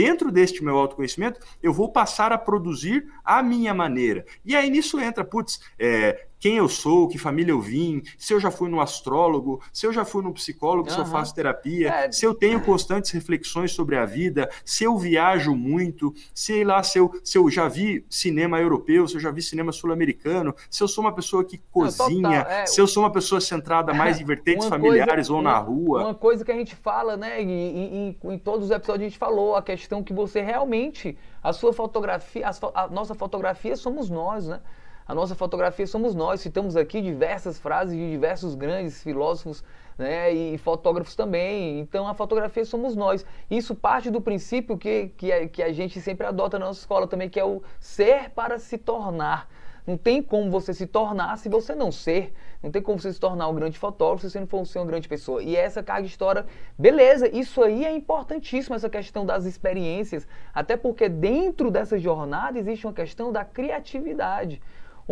dentro deste meu autoconhecimento, eu vou passar a produzir a minha maneira. E aí nisso entra, putz, é, quem eu sou, que família eu vim, se eu já fui no astrólogo, se eu já fui no psicólogo, uhum. se eu faço terapia, é. se eu tenho constantes reflexões sobre a vida, se eu viajo muito, sei lá, se eu, se eu já vi cinema europeu, se eu já vi cinema sul-americano, se eu sou uma pessoa que cozinha, é, se eu sou uma pessoa centrada mais em vertentes familiares coisa, ou na rua. Uma coisa que a gente fala, né, e, e, e, em todos os episódios a gente falou, a questão que você realmente, a sua fotografia, a, a nossa fotografia somos nós, né? A nossa fotografia somos nós. Citamos aqui diversas frases de diversos grandes filósofos né, e fotógrafos também. Então a fotografia somos nós. Isso parte do princípio que, que, que a gente sempre adota na nossa escola também, que é o ser para se tornar. Não tem como você se tornar se você não ser. Não tem como você se tornar um grande fotógrafo se você não for ser uma grande pessoa. E essa carga de história, beleza, isso aí é importantíssimo, essa questão das experiências. Até porque dentro dessa jornada existe uma questão da criatividade.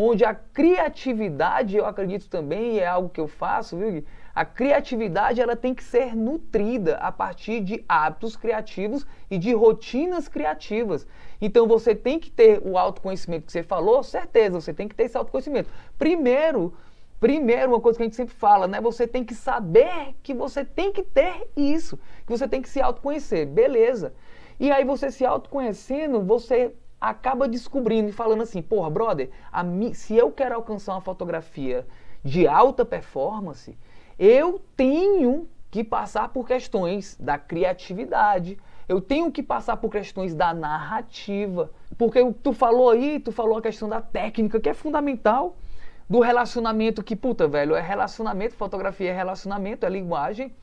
onde a criatividade, eu acredito também, é algo que eu faço, viu? A criatividade ela tem que ser nutrida a partir de hábitos criativos e de rotinas criativas. Então você tem que ter o autoconhecimento que você falou, certeza, você tem que ter esse autoconhecimento. Primeiro, primeiro uma coisa que a gente sempre fala, né? Você tem que saber que você tem que ter isso, que você tem que se autoconhecer, beleza? E aí você se autoconhecendo, você acaba descobrindo e falando assim, porra, brother, mi, se eu quero alcançar uma fotografia de alta performance, eu tenho que passar por questões da criatividade, eu tenho que passar por questões da narrativa, porque tu falou aí, tu falou a questão da técnica, que é fundamental, do relacionamento, que puta, velho, é relacionamento, fotografia é relacionamento, é linguagem,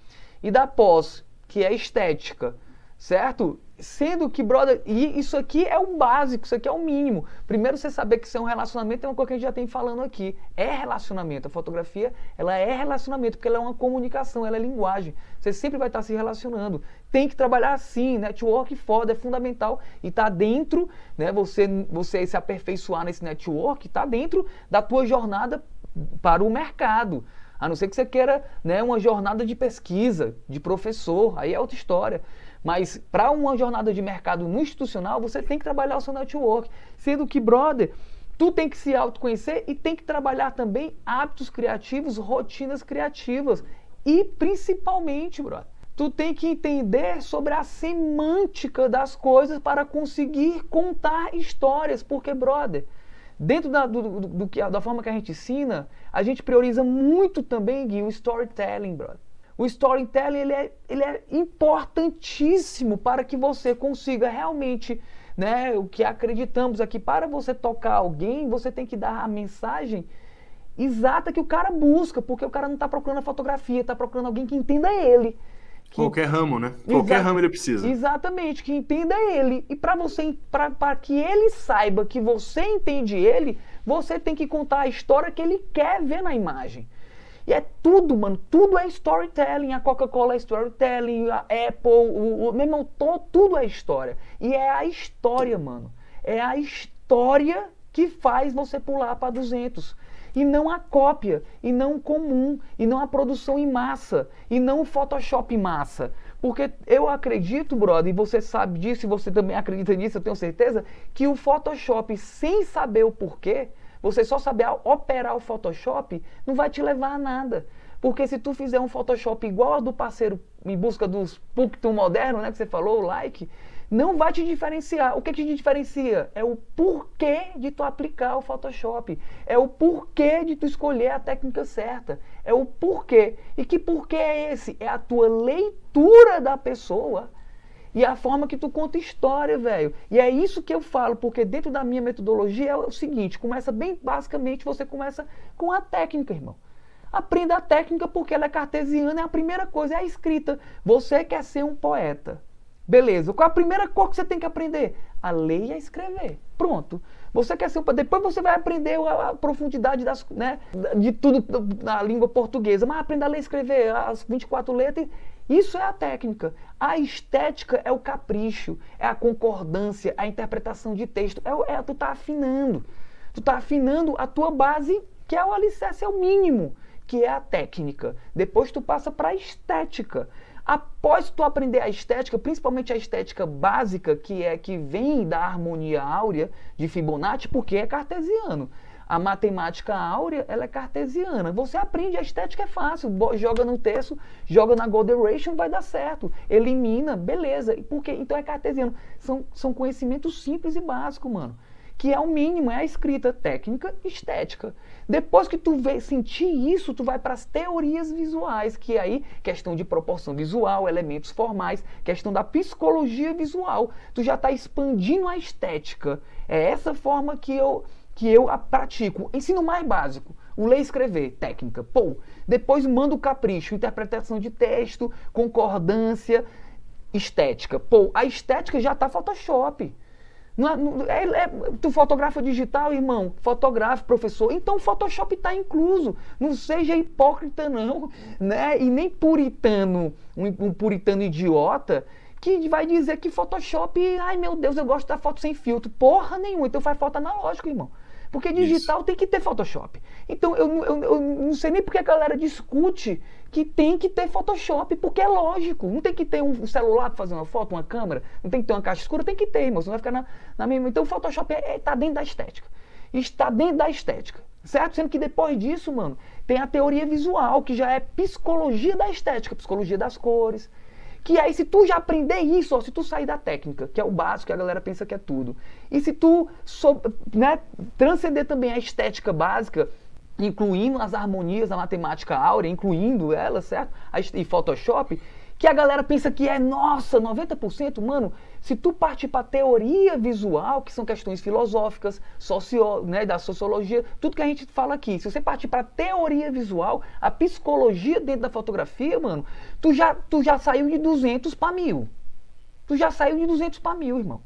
e da pós, que é estética, certo? Sendo que, brother, e isso aqui é o básico, isso aqui é o mínimo. Primeiro você saber que isso é um relacionamento é uma coisa que a gente já tem falando aqui. É relacionamento. A fotografia, ela é relacionamento, porque ela é uma comunicação, ela é linguagem. Você sempre vai estar se relacionando. Tem que trabalhar assim, network foda, é fundamental. E tá dentro, né, você, você se aperfeiçoar nesse network, tá dentro da tua jornada para o mercado. A não ser que você queira né, uma jornada de pesquisa, de professor, aí é outra história. Mas para uma jornada de mercado no institucional, você tem que trabalhar o seu network. Sendo que, brother, tu tem que se autoconhecer e tem que trabalhar também hábitos criativos, rotinas criativas. E principalmente, brother, tu tem que entender sobre a semântica das coisas para conseguir contar histórias. Porque, brother, dentro da, do, do, do, da forma que a gente ensina, a gente prioriza muito também, Gui, o storytelling, brother. O storytelling ele é, ele é importantíssimo para que você consiga realmente, né, o que acreditamos aqui, para você tocar alguém, você tem que dar a mensagem exata que o cara busca, porque o cara não está procurando a fotografia, está procurando alguém que entenda ele. Que... Qualquer ramo, né? Qualquer ramo ele precisa. Exatamente, que entenda ele. E para você, para que ele saiba que você entende ele, você tem que contar a história que ele quer ver na imagem. E é tudo, mano. Tudo é storytelling. A Coca-Cola é storytelling, a Apple, o, o meu irmão, to, tudo é história. E é a história, mano. É a história que faz você pular para 200. E não a cópia, e não o comum, e não a produção em massa, e não o Photoshop em massa. Porque eu acredito, brother, e você sabe disso, e você também acredita nisso, eu tenho certeza, que o Photoshop, sem saber o porquê, você só saber operar o Photoshop não vai te levar a nada. Porque se tu fizer um Photoshop igual ao do parceiro em busca dos Punctum moderno, né, que você falou, o like, não vai te diferenciar. O que, que te diferencia? É o porquê de tu aplicar o Photoshop. É o porquê de tu escolher a técnica certa. É o porquê. E que porquê é esse? É a tua leitura da pessoa e a forma que tu conta história, velho. E é isso que eu falo, porque dentro da minha metodologia é o seguinte: começa bem basicamente, você começa com a técnica, irmão. Aprenda a técnica porque ela é cartesiana, é a primeira coisa, é a escrita. Você quer ser um poeta. Beleza. Qual é a primeira coisa que você tem que aprender? A ler e a escrever. Pronto. Você quer ser um depois você vai aprender a, profundidade das, né, de tudo na língua portuguesa, mas aprenda a ler e escrever as 24 letras isso é a técnica. A estética é o capricho, é a concordância, a interpretação de texto. É, é tu tá afinando. Tu tá afinando a tua base, que é o alicerce, é o mínimo, que é a técnica. Depois tu passa para a estética. Após tu aprender a estética, principalmente a estética básica, que é que vem da harmonia áurea de Fibonacci, porque é cartesiano. A matemática áurea, ela é cartesiana. Você aprende, a estética é fácil. Joga no terço, joga na Golden Ratio, vai dar certo. Elimina, beleza. Por quê? Então é cartesiano. São, são conhecimentos simples e básicos, mano. Que é o mínimo, é a escrita técnica estética. Depois que tu vê, sentir isso, tu vai para as teorias visuais, que é aí questão de proporção visual, elementos formais, questão da psicologia visual. Tu já está expandindo a estética. É essa forma que eu que eu pratico. Ensino mais básico. O ler e escrever, técnica. Pô, depois mando o capricho, interpretação de texto, concordância, estética. Pô, a estética já está Photoshop. Não é, não, é, é, tu fotografa digital, irmão? Fotografa, professor. Então o Photoshop está incluso. Não seja hipócrita, não. Né? E nem puritano, um, um puritano idiota que vai dizer que Photoshop, ai meu Deus, eu gosto da foto sem filtro. Porra nenhuma. Então faz foto analógica, irmão. Porque digital Isso. tem que ter Photoshop. Então eu, eu, eu não sei nem porque a galera discute que tem que ter Photoshop, porque é lógico. Não tem que ter um celular para fazer uma foto, uma câmera, não tem que ter uma caixa escura, tem que ter, irmão. Você vai ficar na, na mesma. Então o Photoshop está é, é, tá dentro da estética. Está dentro da estética. Certo? Sendo que depois disso, mano, tem a teoria visual, que já é psicologia da estética, psicologia das cores. Que aí, se tu já aprender isso, ó, se tu sair da técnica, que é o básico, que a galera pensa que é tudo, e se tu so, né, transcender também a estética básica, incluindo as harmonias da matemática áurea, incluindo ela, certo? E Photoshop, que a galera pensa que é, nossa, 90%, mano, se tu partir para teoria visual, que são questões filosóficas, socio, né, da sociologia, tudo que a gente fala aqui, se você partir para teoria visual, a psicologia dentro da fotografia, mano, tu já, tu já saiu de 200 para mil. Tu já saiu de 200 para mil, irmão.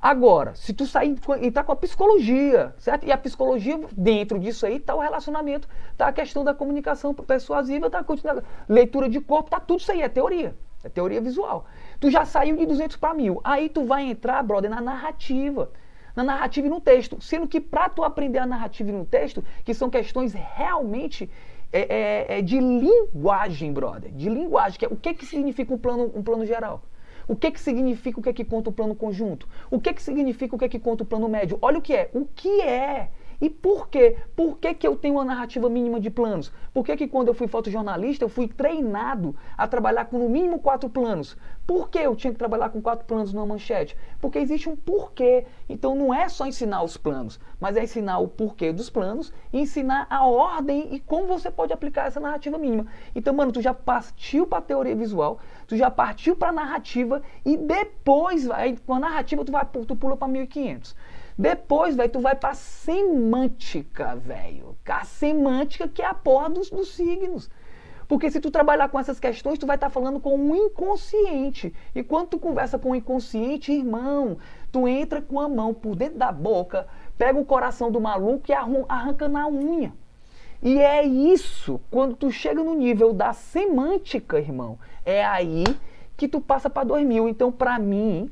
Agora, se tu sair, entrar com a psicologia, certo? E a psicologia, dentro disso aí, está o relacionamento, está a questão da comunicação persuasiva, está a leitura de corpo, está tudo isso aí, é teoria. É teoria visual. Tu já saiu de 200 para mil. Aí tu vai entrar, brother, na narrativa. Na narrativa e no texto. Sendo que para tu aprender a narrativa e no texto, que são questões realmente é, é, é de linguagem, brother. De linguagem. Que é, o que, que significa um plano, um plano geral? O que, que significa o que é que conta o plano conjunto? O que, que significa o que é que conta o plano médio? Olha o que é. O que é e por quê? Por que, que eu tenho uma narrativa mínima de planos? Por que, que quando eu fui fotojornalista eu fui treinado a trabalhar com no mínimo quatro planos? Por que eu tinha que trabalhar com quatro planos numa manchete? Porque existe um porquê. Então não é só ensinar os planos, mas é ensinar o porquê dos planos ensinar a ordem e como você pode aplicar essa narrativa mínima. Então, mano, tu já partiu para teoria visual, tu já partiu para narrativa e depois, com a narrativa, tu, vai, tu pula para 1500. Depois, velho, tu vai pra semântica, velho. A semântica que é a porra dos, dos signos. Porque se tu trabalhar com essas questões, tu vai estar tá falando com o inconsciente. E quando tu conversa com o inconsciente, irmão, tu entra com a mão por dentro da boca, pega o coração do maluco e arranca na unha. E é isso, quando tu chega no nível da semântica, irmão, é aí que tu passa para 2000. Então, para mim,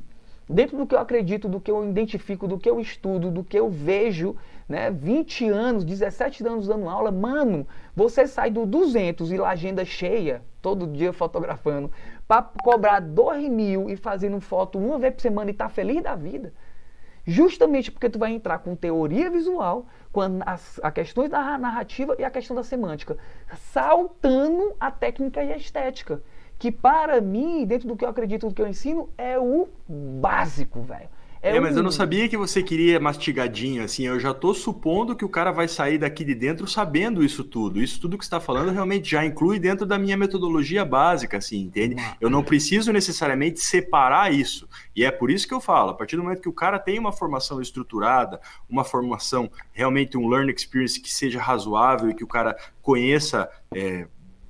dentro do que eu acredito, do que eu identifico, do que eu estudo, do que eu vejo, né, 20 anos, 17 anos dando aula, mano, você sai do 200 e lá agenda cheia, todo dia fotografando, para cobrar 2 mil e fazendo foto uma vez por semana e tá feliz da vida. Justamente porque tu vai entrar com teoria visual, com as, a questões da narrativa e a questão da semântica, saltando a técnica e a estética que para mim, dentro do que eu acredito, do que eu ensino, é o básico, velho. É, é, mas eu não sabia que você queria mastigadinho, assim, eu já tô supondo que o cara vai sair daqui de dentro sabendo isso tudo. Isso tudo que está falando realmente já inclui dentro da minha metodologia básica, assim, entende? Eu não preciso necessariamente separar isso. E é por isso que eu falo, a partir do momento que o cara tem uma formação estruturada, uma formação, realmente um learning experience que seja razoável e que o cara conheça é,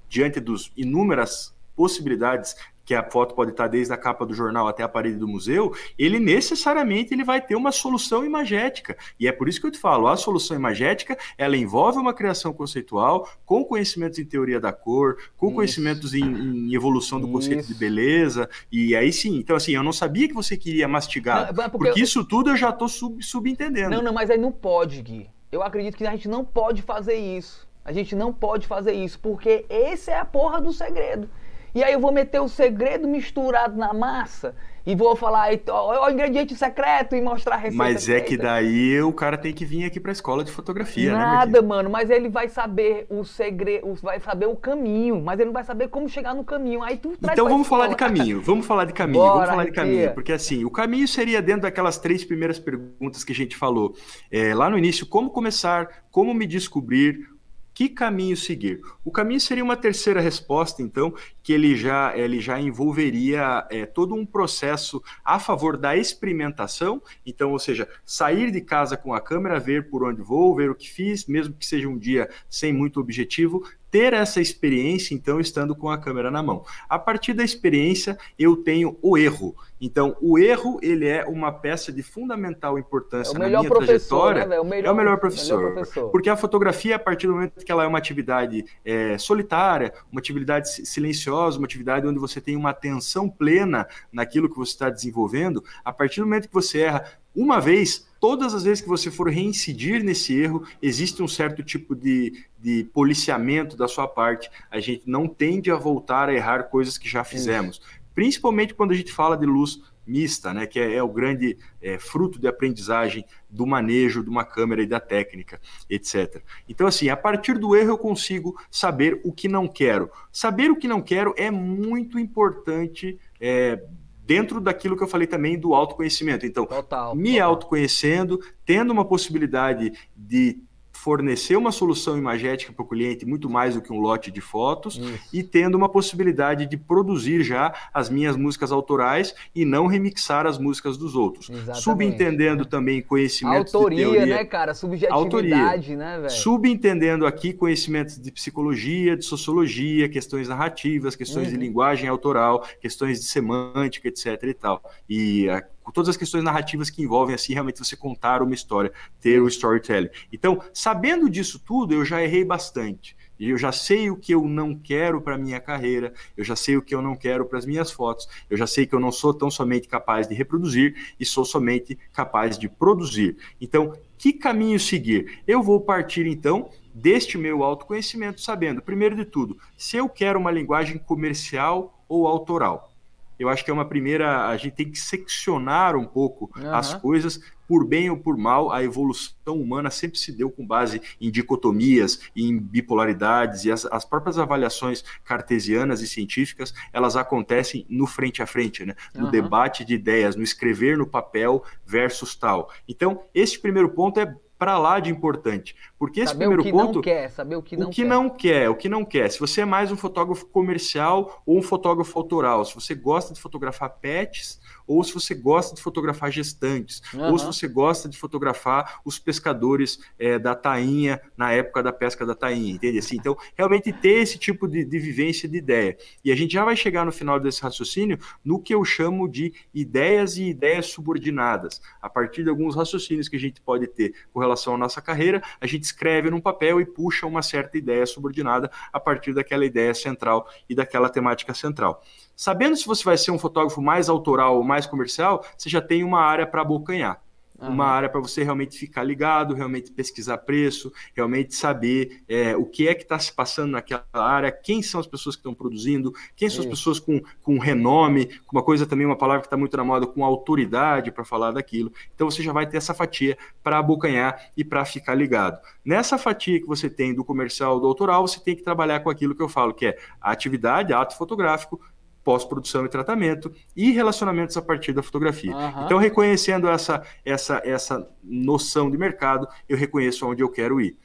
diante dos inúmeras possibilidades que a foto pode estar desde a capa do jornal até a parede do museu, ele necessariamente ele vai ter uma solução imagética. E é por isso que eu te falo, a solução imagética, ela envolve uma criação conceitual com conhecimentos em teoria da cor, com isso. conhecimentos em, em, evolução do isso. conceito de beleza, e aí sim. Então assim, eu não sabia que você queria mastigar, não, porque, porque eu... isso tudo eu já estou sub, subentendendo. Não, não, mas aí não pode, Gui. Eu acredito que a gente não pode fazer isso. A gente não pode fazer isso, porque esse é a porra do segredo. E aí eu vou meter o segredo misturado na massa e vou falar ó, o ingrediente secreto e mostrar a receita. Mas é que daí o cara tem que vir aqui para a escola de fotografia, né, Nada, né, mano, mas ele vai saber o segredo, vai saber o caminho, mas ele não vai saber como chegar no caminho. Aí tu Então vamos falar de caminho, vamos falar de caminho, Bora, vamos falar de caminho, porque assim, o caminho seria dentro daquelas três primeiras perguntas que a gente falou é, lá no início, como começar, como me descobrir, que caminho seguir? O caminho seria uma terceira resposta, então, que ele já, ele já envolveria é, todo um processo a favor da experimentação, então, ou seja, sair de casa com a câmera, ver por onde vou, ver o que fiz, mesmo que seja um dia sem muito objetivo, ter essa experiência, então, estando com a câmera na mão. A partir da experiência, eu tenho o erro. Então, o erro, ele é uma peça de fundamental importância é na minha trajetória. Né, é, o melhor, é o melhor professor. melhor professor. Porque a fotografia, a partir do momento que ela é uma atividade é, solitária, uma atividade silenciosa, uma atividade onde você tem uma atenção plena naquilo que você está desenvolvendo, a partir do momento que você erra uma vez, todas as vezes que você for reincidir nesse erro, existe um certo tipo de, de policiamento da sua parte. A gente não tende a voltar a errar coisas que já fizemos. Principalmente quando a gente fala de luz mista, né, que é, é o grande é, fruto de aprendizagem do manejo de uma câmera e da técnica, etc. Então, assim, a partir do erro eu consigo saber o que não quero. Saber o que não quero é muito importante. É, dentro daquilo que eu falei também do autoconhecimento. Então, total, me total. autoconhecendo, tendo uma possibilidade de fornecer uma solução imagética para o cliente muito mais do que um lote de fotos Isso. e tendo uma possibilidade de produzir já as minhas músicas autorais e não remixar as músicas dos outros. Exatamente, Subentendendo também conhecimentos Autoria, de teoria, né, cara? Subjetividade, autoria. né, velho? Subentendendo aqui conhecimentos de psicologia, de sociologia, questões narrativas, questões uhum. de linguagem autoral, questões de semântica, etc e tal. E a com todas as questões narrativas que envolvem assim realmente você contar uma história, ter o storytelling. Então, sabendo disso tudo, eu já errei bastante. Eu já sei o que eu não quero para minha carreira, eu já sei o que eu não quero para as minhas fotos, eu já sei que eu não sou tão somente capaz de reproduzir e sou somente capaz de produzir. Então, que caminho seguir? Eu vou partir então deste meu autoconhecimento, sabendo, primeiro de tudo, se eu quero uma linguagem comercial ou autoral eu acho que é uma primeira. A gente tem que seccionar um pouco uhum. as coisas, por bem ou por mal, a evolução humana sempre se deu com base em dicotomias, em bipolaridades, e as, as próprias avaliações cartesianas e científicas, elas acontecem no frente a frente, né? no uhum. debate de ideias, no escrever no papel versus tal. Então, esse primeiro ponto é para lá de importante. Porque esse saber primeiro o que ponto. Não quer, saber o que não o que quer. não quer, o que não quer. Se você é mais um fotógrafo comercial ou um fotógrafo autoral, se você gosta de fotografar pets ou se você gosta de fotografar gestantes, uhum. ou se você gosta de fotografar os pescadores é, da tainha na época da pesca da tainha, entende? Assim, então, realmente ter esse tipo de, de vivência de ideia. E a gente já vai chegar no final desse raciocínio no que eu chamo de ideias e ideias subordinadas. A partir de alguns raciocínios que a gente pode ter com relação à nossa carreira, a gente escreve num papel e puxa uma certa ideia subordinada a partir daquela ideia central e daquela temática central. Sabendo se você vai ser um fotógrafo mais autoral ou mais comercial, você já tem uma área para abocanhar. Uhum. Uma área para você realmente ficar ligado, realmente pesquisar preço, realmente saber é, o que é que está se passando naquela área, quem são as pessoas que estão produzindo, quem são as pessoas com, com renome, uma coisa também, uma palavra que está muito na moda, com autoridade para falar daquilo. Então você já vai ter essa fatia para abocanhar e para ficar ligado. Nessa fatia que você tem do comercial do autoral, você tem que trabalhar com aquilo que eu falo, que é a atividade, ato fotográfico, pós-produção e tratamento e relacionamentos a partir da fotografia. Uhum. Então, reconhecendo essa, essa, essa noção de mercado, eu reconheço onde eu quero ir.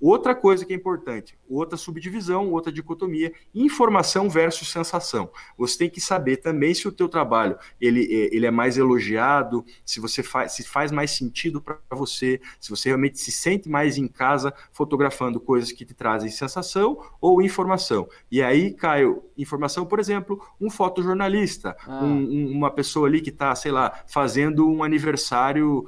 Outra coisa que é importante, outra subdivisão, outra dicotomia, informação versus sensação. Você tem que saber também se o teu trabalho ele, é, ele é mais elogiado, se você faz, se faz mais sentido para você, se você realmente se sente mais em casa fotografando coisas que te trazem sensação ou informação. E aí, Caio, informação, por exemplo, um fotojornalista, ah. um, uma pessoa ali que está, sei lá, fazendo um aniversário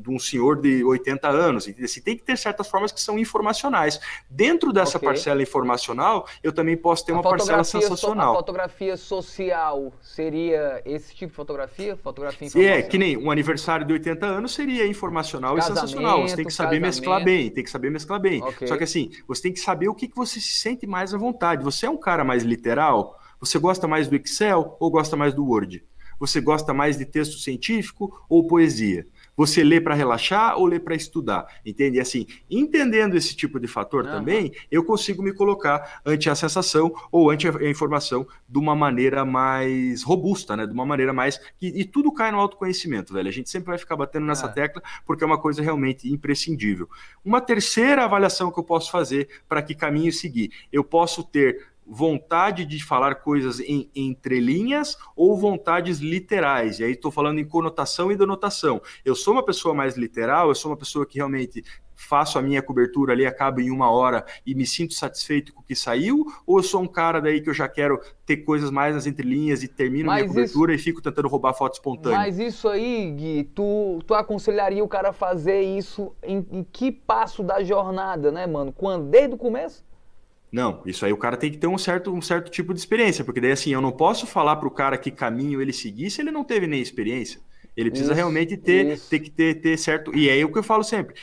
de um senhor de 80 anos. Assim, tem que ter certas formas que são informacionais. Dentro dessa okay. parcela informacional, eu também posso ter a uma parcela sensacional. So, a fotografia social seria esse tipo de fotografia? Fotografia informacional? É, que nem um aniversário de 80 anos seria informacional casamento, e sensacional. Você tem que saber casamento. mesclar bem, tem que saber mesclar bem. Okay. Só que assim, você tem que saber o que, que você se sente mais à vontade. Você é um cara mais literal? Você gosta mais do Excel ou gosta mais do Word? Você gosta mais de texto científico ou poesia? Você lê para relaxar ou lê para estudar? Entende? E assim, entendendo esse tipo de fator uhum. também, eu consigo me colocar ante a sensação ou ante a informação de uma maneira mais robusta, né? De uma maneira mais. E, e tudo cai no autoconhecimento, velho. A gente sempre vai ficar batendo nessa é. tecla porque é uma coisa realmente imprescindível. Uma terceira avaliação que eu posso fazer para que caminho seguir. Eu posso ter vontade de falar coisas em entrelinhas ou vontades literais. E aí estou falando em conotação e denotação. Eu sou uma pessoa mais literal, eu sou uma pessoa que realmente faço a minha cobertura ali, acaba em uma hora e me sinto satisfeito com o que saiu, ou eu sou um cara daí que eu já quero ter coisas mais nas entrelinhas e termino Mas minha cobertura isso... e fico tentando roubar foto espontânea? Mas isso aí, Gui, tu, tu aconselharia o cara a fazer isso em, em que passo da jornada, né, mano? Quando? Desde o começo? Não, isso aí o cara tem que ter um certo, um certo tipo de experiência, porque daí assim, eu não posso falar para o cara que caminho ele seguir se ele não teve nem experiência. Ele precisa isso, realmente ter, ter que ter, ter certo. E é o que eu falo sempre: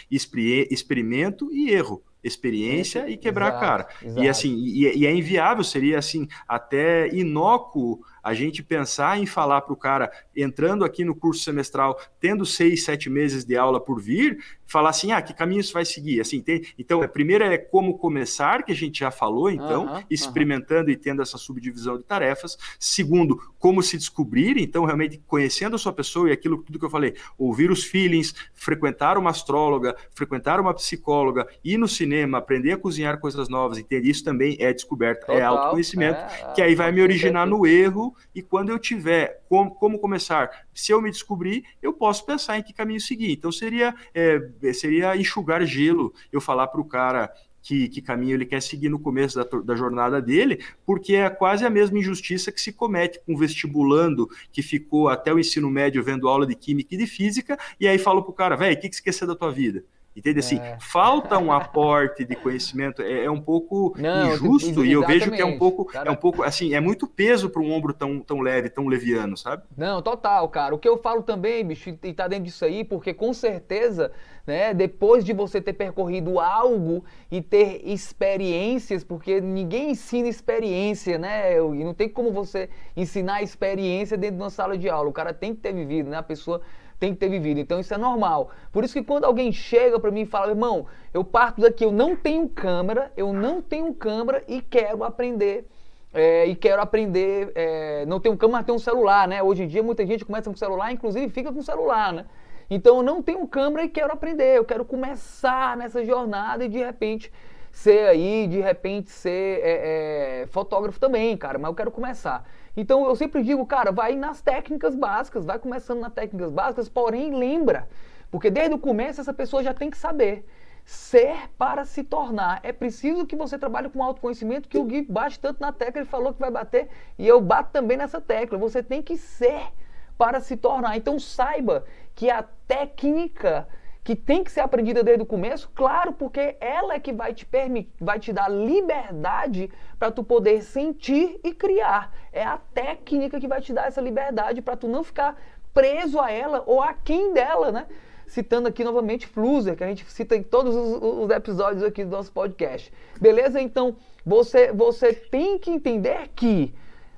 experimento e erro experiência e quebrar exato, a cara. Exato. E assim, e, e, é inviável, seria assim, até inócuo a gente pensar em falar para o cara, entrando aqui no curso semestral, tendo seis, sete meses de aula por vir, falar assim, ah, que caminho isso vai seguir? Assim, tem, então, a primeira é como começar, que a gente já falou, então, experimentando e tendo essa subdivisão de tarefas. Segundo, como se descobrir, então, realmente conhecendo a sua pessoa e aquilo tudo que eu falei, ouvir os feelings, frequentar uma astróloga, frequentar uma psicóloga, ir no cinema, aprender a cozinhar coisas novas, entender isso também é descoberta, é Total, é autoconhecimento, é, que aí vai me originar no erro e quando eu tiver como, como começar, se eu me descobrir, eu posso pensar em que caminho seguir. Então seria, é, seria enxugar gelo eu falar para o cara que, que, caminho ele quer seguir no começo da, da, jornada dele, porque é quase a mesma injustiça que se comete com o vestibulando que ficou até o ensino médio vendo aula de química e de física, e aí fala pro cara, velho, o que, que ser da tua vida? Entende? Assim, é. falta um aporte de conhecimento, é, é um pouco Não, injusto, e eu vejo que é um pouco, cara... é um pouco, assim, é muito peso para um ombro tão, tão leve, tão leviano, sabe? Não, total, cara. O que eu falo também, bicho, e tá dentro disso aí, porque com certeza, né, depois de você ter percorrido algo e ter experiências, porque ninguém ensina experiência, né? E não tem como você ensinar experiência dentro de uma sala de aula. O cara tem que ter vivido, né? A pessoa tem que ter vivido. Então isso é normal. Por isso que quando alguém chega para mim e fala, irmão, eu parto daqui, eu não tenho câmera, eu não tenho câmera e quero aprender. É, e quero aprender, é, não tenho câmera, mas tenho um celular, né? Hoje em dia muita gente começa com celular, inclusive fica com celular, né? Então eu não tenho câmera e quero aprender, eu quero começar nessa jornada e de repente ser aí, de repente ser é, é fotógrafo também, cara, mas eu quero começar. Então eu sempre digo, cara, vai nas técnicas básicas, vai começando nas técnicas básicas, porém lembra, porque desde o começo essa pessoa já tem que saber. Ser para se tornar. É preciso que você trabalhe com autoconhecimento, que o Gui bate tanto na tecla, ele falou que vai bater, e eu bato também nessa tecla. Você tem que ser para se tornar. Então saiba que a técnica que tem que ser aprendida desde o começo, claro, porque ela é que vai te permitir, vai te dar liberdade para tu poder sentir e criar. É a técnica que vai te dar essa liberdade para tu não ficar preso a ela ou a quem dela, né? Citando aqui novamente Fluser, que a gente cita em todos os, os episódios aqui do nosso podcast. Beleza? Então, você, você tem que entender que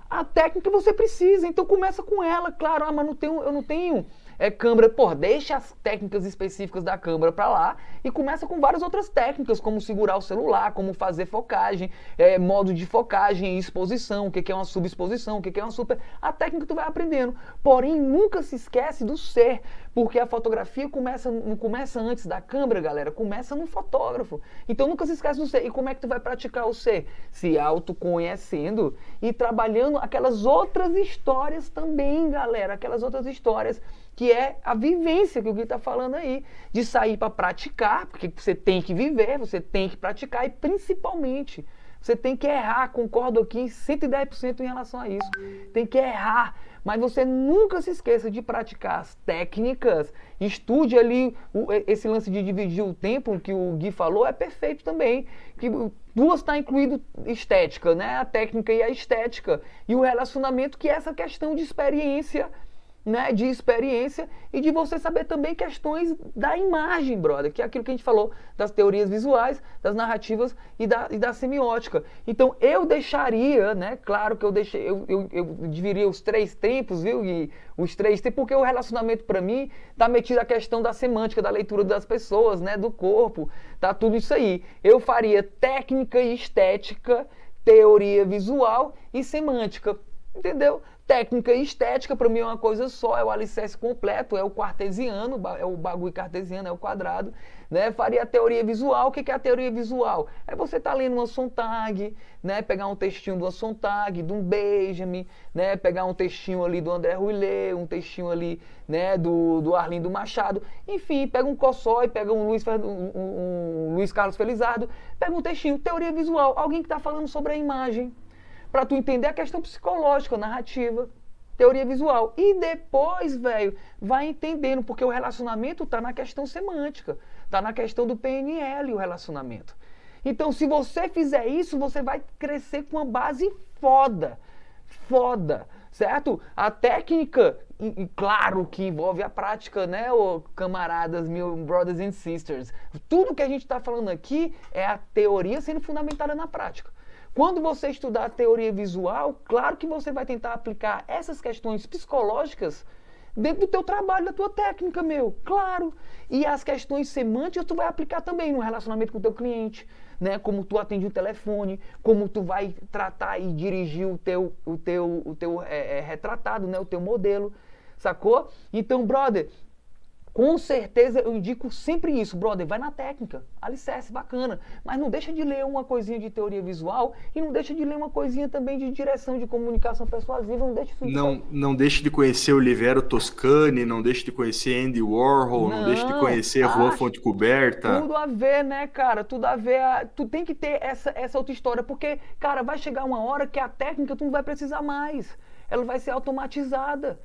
a técnica você precisa, então começa com ela, claro, ah, mas não tenho, eu não tenho é câmera, pô, deixa as técnicas específicas da câmera para lá e começa com várias outras técnicas, como segurar o celular, como fazer focagem, é, modo de focagem exposição, o que, é uma subexposição, o que, que é uma super. A técnica tu vai aprendendo. Porém, nunca se esquece do ser, porque a fotografia começa, não começa antes da câmera, galera, começa no fotógrafo. Então nunca se esquece do ser. E como é que tu vai praticar o ser? Se autoconhecendo e trabalhando aquelas outras histórias também, galera, aquelas outras histórias que é a vivência que o Gui está falando aí, de sair para praticar, porque você tem que viver, você tem que praticar e principalmente você tem que errar, concordo aqui 110% em relação a isso. Tem que errar, mas você nunca se esqueça de praticar as técnicas. Estude ali o, esse lance de dividir o tempo que o Gui falou, é perfeito também. Que duas está incluído estética, né? A técnica e a estética. E o relacionamento, que é essa questão de experiência né, de experiência e de você saber também questões da imagem, brother, que é aquilo que a gente falou das teorias visuais, das narrativas e da, e da semiótica. Então eu deixaria, né, claro que eu deixei, eu, eu, eu dividiria os três tempos, viu, e os três tempos, porque o relacionamento para mim tá metido a questão da semântica, da leitura das pessoas, né, do corpo, tá tudo isso aí. Eu faria técnica e estética, teoria visual e semântica, entendeu? Técnica e estética, para mim, é uma coisa só, é o alicerce completo, é o cartesiano, é o bagulho cartesiano, é o quadrado. Né? Faria a teoria visual. O que é a teoria visual? É você estar tá lendo uma Sontag, né? pegar um textinho do Sontag, de um Benjamin, né? pegar um textinho ali do André Rouillet, um textinho ali né? do, do Arlindo Machado. Enfim, pega um Cossói, pega um Luiz, um, um, um Luiz Carlos Felizardo, pega um textinho, teoria visual. Alguém que está falando sobre a imagem para tu entender a questão psicológica, narrativa, teoria visual. E depois, velho, vai entendendo, porque o relacionamento está na questão semântica, está na questão do PNL o relacionamento. Então, se você fizer isso, você vai crescer com uma base foda. Foda, certo? A técnica, e, e claro que envolve a prática, né, ô, camaradas, meus brothers and sisters. Tudo que a gente está falando aqui é a teoria sendo fundamentada na prática. Quando você estudar teoria visual, claro que você vai tentar aplicar essas questões psicológicas dentro do teu trabalho, da tua técnica, meu. Claro. E as questões semânticas tu vai aplicar também no relacionamento com o teu cliente, né? Como tu atende o telefone, como tu vai tratar e dirigir o teu, o teu, o teu é, é, retratado, né? O teu modelo, sacou? Então, brother, com certeza eu indico sempre isso, brother, vai na técnica, alicerce, bacana, mas não deixa de ler uma coisinha de teoria visual e não deixa de ler uma coisinha também de direção de comunicação persuasiva, não deixa isso Não, não deixe de conhecer o Olivero Toscani, não deixe de conhecer Andy Warhol, não, não deixe de conhecer Rua Fonte Coberta. Tudo a ver, né, cara? Tudo a ver, a... tu tem que ter essa, essa outra história, porque, cara, vai chegar uma hora que a técnica tu não vai precisar mais, ela vai ser automatizada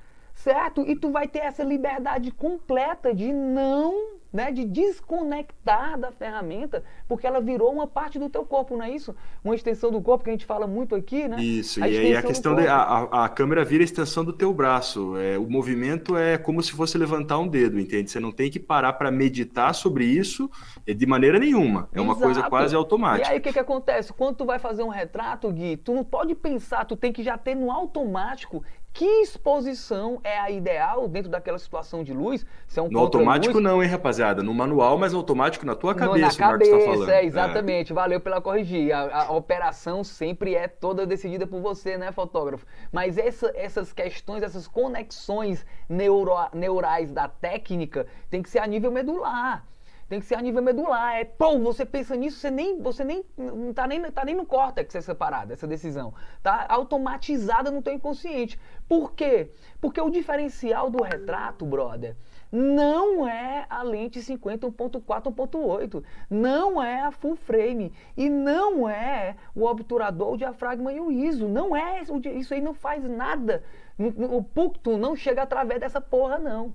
certo? E tu vai ter essa liberdade completa de não, né, de desconectar da ferramenta, porque ela virou uma parte do teu corpo, não é isso? Uma extensão do corpo que a gente fala muito aqui, né? Isso, a e aí a questão da a, a, câmera vira a extensão do teu braço. É, o movimento é como se fosse levantar um dedo, entende? Você não tem que parar para meditar sobre isso é, de maneira nenhuma. É uma Exato. coisa quase automática. E aí o que, que acontece? Quando tu vai fazer um retrato, Gui, tu não pode pensar, tu tem que já ter no automático que exposição é a ideal dentro daquela situação de luz? Se é um no automático não, hein, rapaziada? No manual, mas automático na tua cabeça, no, na cabeça, tá falando. É, exatamente. É. Valeu pela corrigir. A, a, operação sempre é toda decidida por você, né, fotógrafo? Mas essa, essas questões, essas conexões neuro, neurais da técnica tem que ser a nível medular. Tem que ser a nível medular. É, pô, você pensa nisso, você nem, você nem, não tá nem, tá nem no córtex essa parada, essa decisão. Tá automatizada no teu inconsciente. Por quê? Porque o diferencial do retrato, brother, não é a lente 50 1.4 1.8, não é a full frame e não é o obturador, o diafragma e o ISO, não é isso aí não faz nada. O punctum não chega através dessa porra não.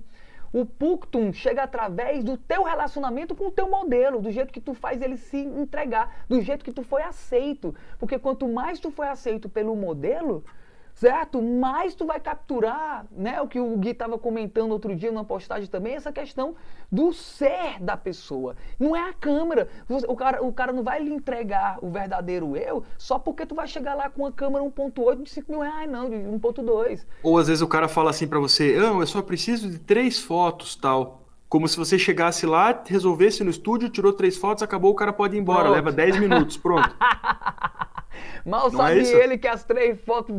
O punctum chega através do teu relacionamento com o teu modelo, do jeito que tu faz ele se entregar, do jeito que tu foi aceito. Porque quanto mais tu foi aceito pelo modelo, certo? Mais tu vai capturar, né? O que o Gui estava comentando outro dia numa postagem também, essa questão do ser da pessoa. Não é a câmera. O cara, o cara não vai lhe entregar o verdadeiro eu só porque tu vai chegar lá com uma câmera 1.8 de 5 mil reais, não, de 1.2. Ou às vezes o cara fala assim para você, ah, eu só preciso de três fotos, tal. Como se você chegasse lá, resolvesse no estúdio, tirou três fotos, acabou, o cara pode ir embora, pronto. leva 10 minutos, pronto. Mal não é sabe é ele que as três fotos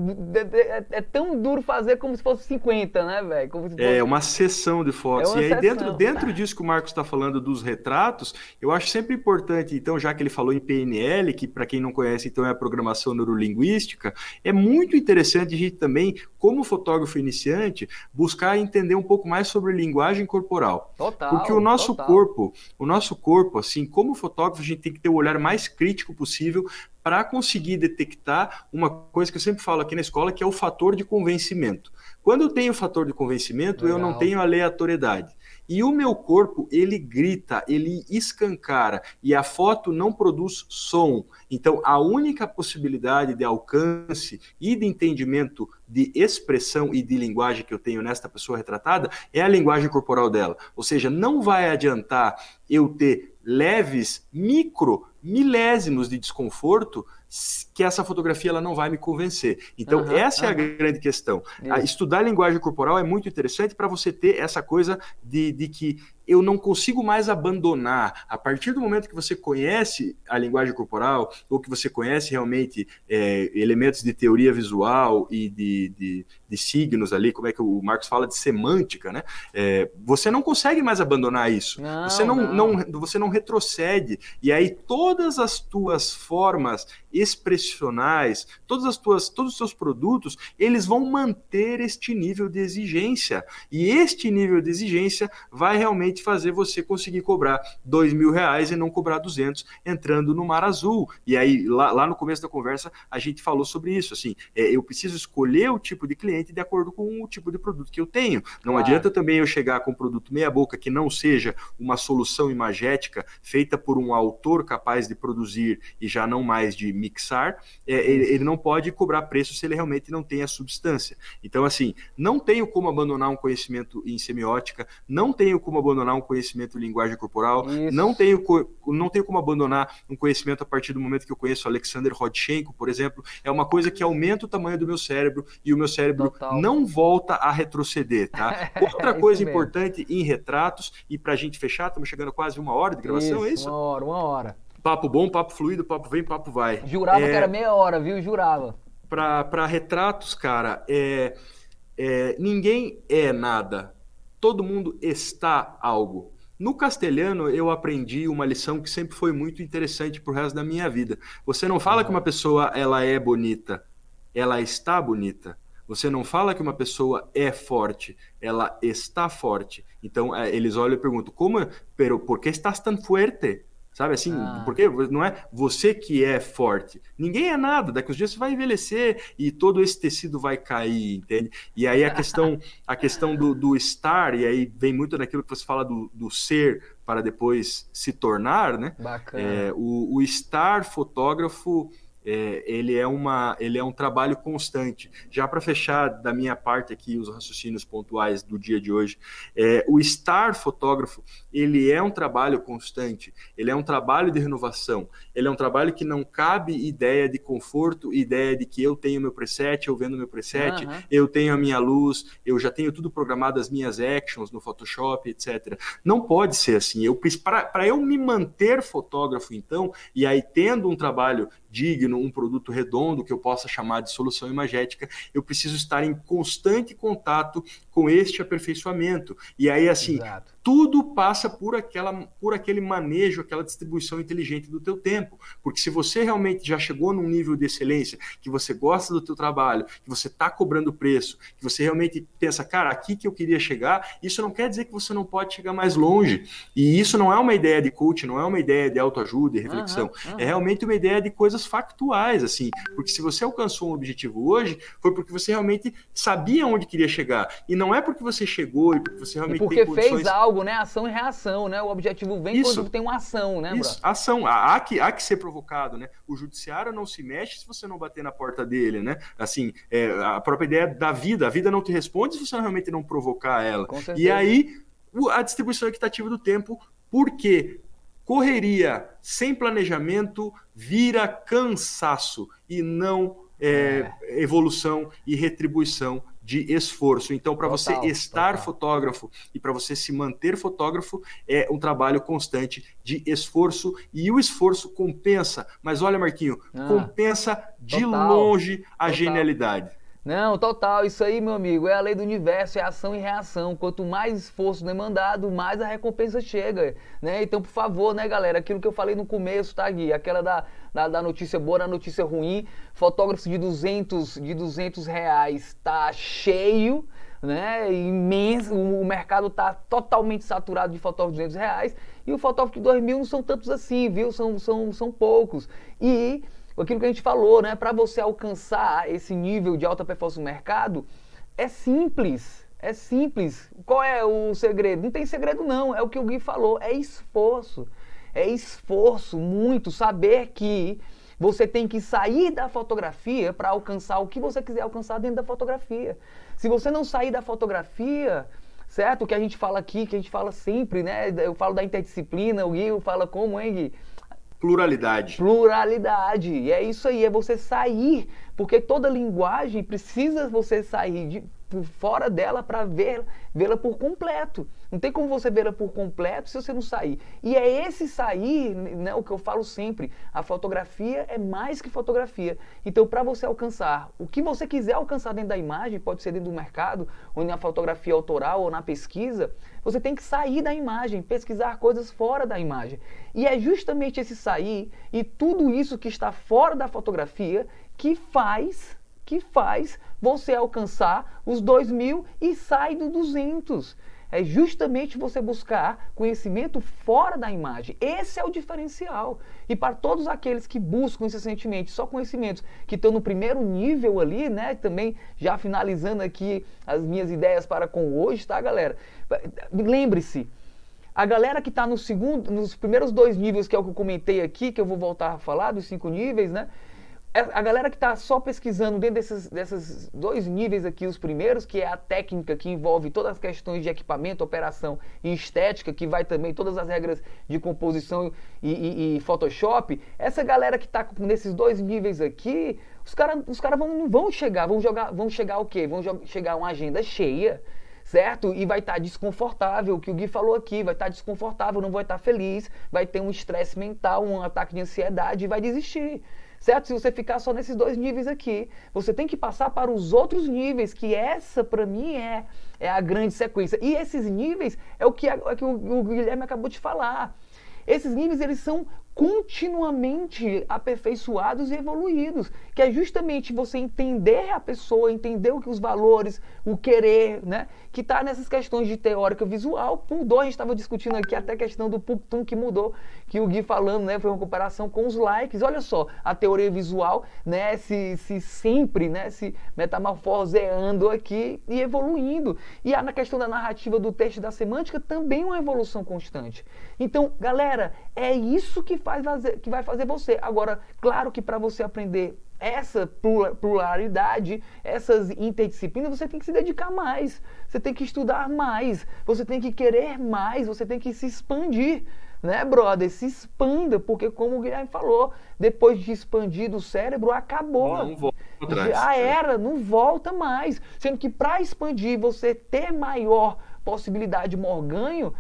é, é, tão duro fazer como se fosse 50, né, velho? Fosse... É uma sessão de fotos. É e aí, sessão. dentro, dentro disso que o Marcos está falando dos retratos, eu acho sempre importante, então, já que ele falou em PNL, que para quem não conhece, então é a programação neurolinguística, é muito interessante a gente também, como fotógrafo iniciante, buscar entender um pouco mais sobre linguagem corporal. Total. Porque o nosso total. corpo, o nosso corpo, assim, como fotógrafo, a gente tem que ter o olhar mais crítico possível para conseguir detectar uma coisa que eu sempre falo aqui na escola, que é o fator de convencimento. Quando eu tenho o fator de convencimento, Legal. eu não tenho aleatoriedade. E o meu corpo, ele grita, ele escancara, e a foto não produz som. Então, a única possibilidade de alcance e de entendimento de expressão e de linguagem que eu tenho nesta pessoa retratada é a linguagem corporal dela. Ou seja, não vai adiantar eu ter leves, micro, milésimos de desconforto que essa fotografia ela não vai me convencer. Então, uhum, essa uhum. é a grande questão. Estudar linguagem corporal é muito interessante para você ter essa coisa de, de que eu não consigo mais abandonar. A partir do momento que você conhece a linguagem corporal, ou que você conhece realmente é, elementos de teoria visual e de, de, de, signos ali, como é que o Marcos fala de semântica, né? É, você não consegue mais abandonar isso. Não, você não, não. não, você não retrocede. E aí todas as tuas formas expressionais, todas as tuas, todos os seus produtos, eles vão manter este nível de exigência. E este nível de exigência vai realmente realmente fazer você conseguir cobrar dois mil reais e não cobrar 200 entrando no Mar Azul. E aí, lá, lá no começo da conversa, a gente falou sobre isso. Assim, é, eu preciso escolher o tipo de cliente de acordo com o tipo de produto que eu tenho. Não claro. adianta também eu chegar com um produto meia-boca que não seja uma solução imagética feita por um autor capaz de produzir e já não mais de mixar. É, ele, não pode cobrar preço se ele realmente não tem a substância. Então, assim, não tenho como abandonar um conhecimento em semiótica, não tenho como abandonar um conhecimento em linguagem corporal, não tenho, não tenho como abandonar um conhecimento a partir do momento que eu conheço Alexander Rodchenko, por exemplo. É uma coisa que aumenta o tamanho do meu cérebro e o meu cérebro Total. não volta a retroceder, tá? Outra é coisa importante em retratos, e para a gente fechar, estamos chegando a quase uma hora de gravação, isso, é isso? Uma hora, uma hora. Papo bom, papo fluido, papo vem, papo vai. Jurava é... que era meia hora, viu? Jurava. Para retratos, cara, é é, ninguém é nada, todo mundo está algo. No castelhano, eu aprendi uma lição que sempre foi muito interessante para o resto da minha vida. Você não fala que uma pessoa ela é bonita, ela está bonita. Você não fala que uma pessoa é forte, ela está forte. Então, é, eles olham e perguntam, como, pero, por que estás tão forte? Sabe assim, ah. porque não é você que é forte. Ninguém é nada, daqui uns dias você vai envelhecer e todo esse tecido vai cair, entende? E aí a questão, a questão do, do estar, e aí vem muito daquilo que você fala do, do ser para depois se tornar, né? Bacana. É, o, o estar fotógrafo é, ele, é uma, ele é um trabalho constante. Já para fechar da minha parte aqui os raciocínios pontuais do dia de hoje, é, o estar fotógrafo, ele é um trabalho constante, ele é um trabalho de renovação, ele é um trabalho que não cabe ideia de conforto, ideia de que eu tenho meu preset, eu vendo meu preset, uhum. eu tenho a minha luz, eu já tenho tudo programado, as minhas actions no Photoshop, etc. Não pode ser assim. Eu Para eu me manter fotógrafo, então, e aí tendo um trabalho digno, um produto redondo que eu possa chamar de solução imagética, eu preciso estar em constante contato com este aperfeiçoamento. E aí, assim, Exato. Tudo passa por, aquela, por aquele manejo, aquela distribuição inteligente do teu tempo. Porque se você realmente já chegou num nível de excelência, que você gosta do teu trabalho, que você está cobrando preço, que você realmente pensa, cara, aqui que eu queria chegar, isso não quer dizer que você não pode chegar mais longe. E isso não é uma ideia de coach, não é uma ideia de autoajuda e reflexão. Uhum, uhum. É realmente uma ideia de coisas factuais, assim. Porque se você alcançou um objetivo hoje, foi porque você realmente sabia onde queria chegar. E não é porque você chegou e porque você realmente e porque condições... fez algo, né? Ação e reação, né? O objetivo vem Isso. quando tem uma ação, né, Isso, bro? ação. Há que, há que ser provocado, né? O judiciário não se mexe se você não bater na porta dele, né? Assim, é, a própria ideia da vida. A vida não te responde se você realmente não provocar ela. E aí, a distribuição equitativa do tempo, por quê? Correria sem planejamento vira cansaço e não é, é. evolução e retribuição de esforço. Então, para você estar total. fotógrafo e para você se manter fotógrafo, é um trabalho constante de esforço e o esforço compensa. Mas olha, Marquinho, ah, compensa de total, longe a genialidade. Não, total, isso aí, meu amigo, é a lei do universo, é ação e reação. Quanto mais esforço demandado, mais a recompensa chega, né? Então, por favor, né, galera, aquilo que eu falei no começo, tá, Gui? Aquela da, da, da notícia boa na notícia ruim, fotógrafos de 200, de 200 reais tá cheio, né? Imenso, o mercado tá totalmente saturado de fotógrafos de 200 reais e o fotógrafo de 2 mil não são tantos assim, viu? São, são, são poucos. E aquilo que a gente falou, né? Para você alcançar esse nível de alta performance no mercado, é simples. É simples. Qual é o segredo? Não tem segredo não, é o que o Gui falou, é esforço. É esforço muito saber que você tem que sair da fotografia para alcançar o que você quiser alcançar dentro da fotografia. Se você não sair da fotografia, certo? O que a gente fala aqui, que a gente fala sempre, né? Eu falo da interdisciplina, o Gui fala como, hein, Gui? Pluralidade. Pluralidade. E é isso aí, é você sair, porque toda linguagem precisa você sair de, por fora dela para ver, vê-la por completo. Não tem como você vê-la por completo se você não sair. E é esse sair, né, o que eu falo sempre, a fotografia é mais que fotografia. Então, para você alcançar o que você quiser alcançar dentro da imagem, pode ser dentro do mercado, ou na fotografia autoral, ou na pesquisa, você tem que sair da imagem, pesquisar coisas fora da imagem. E é justamente esse sair e tudo isso que está fora da fotografia que faz, que faz você alcançar os 2 mil e sai do 200. é justamente você buscar conhecimento fora da imagem. Esse é o diferencial. E para todos aqueles que buscam incessantemente só conhecimentos que estão no primeiro nível ali, né? Também já finalizando aqui as minhas ideias para com hoje, tá, galera? Lembre-se, a galera que está no segundo, nos primeiros dois níveis, que é o que eu comentei aqui, que eu vou voltar a falar, dos cinco níveis, né? É, a galera que está só pesquisando dentro desses, desses dois níveis aqui, os primeiros, que é a técnica que envolve todas as questões de equipamento, operação e estética, que vai também todas as regras de composição e, e, e Photoshop, essa galera que está nesses dois níveis aqui, os caras os cara vão, vão chegar, vão jogar, vão chegar o quê? Vão chegar uma agenda cheia, certo? E vai estar tá desconfortável, o que o Gui falou aqui, vai estar tá desconfortável, não vai estar tá feliz, vai ter um estresse mental, um ataque de ansiedade e vai desistir certo? Se você ficar só nesses dois níveis aqui, você tem que passar para os outros níveis, que essa para mim é, é a grande sequência. E esses níveis é o que, é que o, o Guilherme acabou de falar. Esses níveis eles são continuamente aperfeiçoados e evoluídos, que é justamente você entender a pessoa, entender o que os valores, o querer, né? Que está nessas questões de teórica visual. Mudou, a gente estava discutindo aqui até a questão do Puctum que mudou, que o Gui falando, né? Foi uma comparação com os likes. Olha só, a teoria visual, né? Se, se sempre, né? Se metamorfoseando aqui e evoluindo. E na questão da narrativa do texto da semântica também uma evolução constante. Então, galera, é isso que faz que vai fazer você. Agora, claro que para você aprender essa pluralidade, essas interdisciplinas, você tem que se dedicar mais, você tem que estudar mais, você tem que querer mais, você tem que se expandir, né, brother? Se expanda, porque como o Guilherme falou, depois de expandir do cérebro, acabou. Não volta atrás. Já era, não volta mais. Sendo que para expandir, você ter maior possibilidade de maior ganho,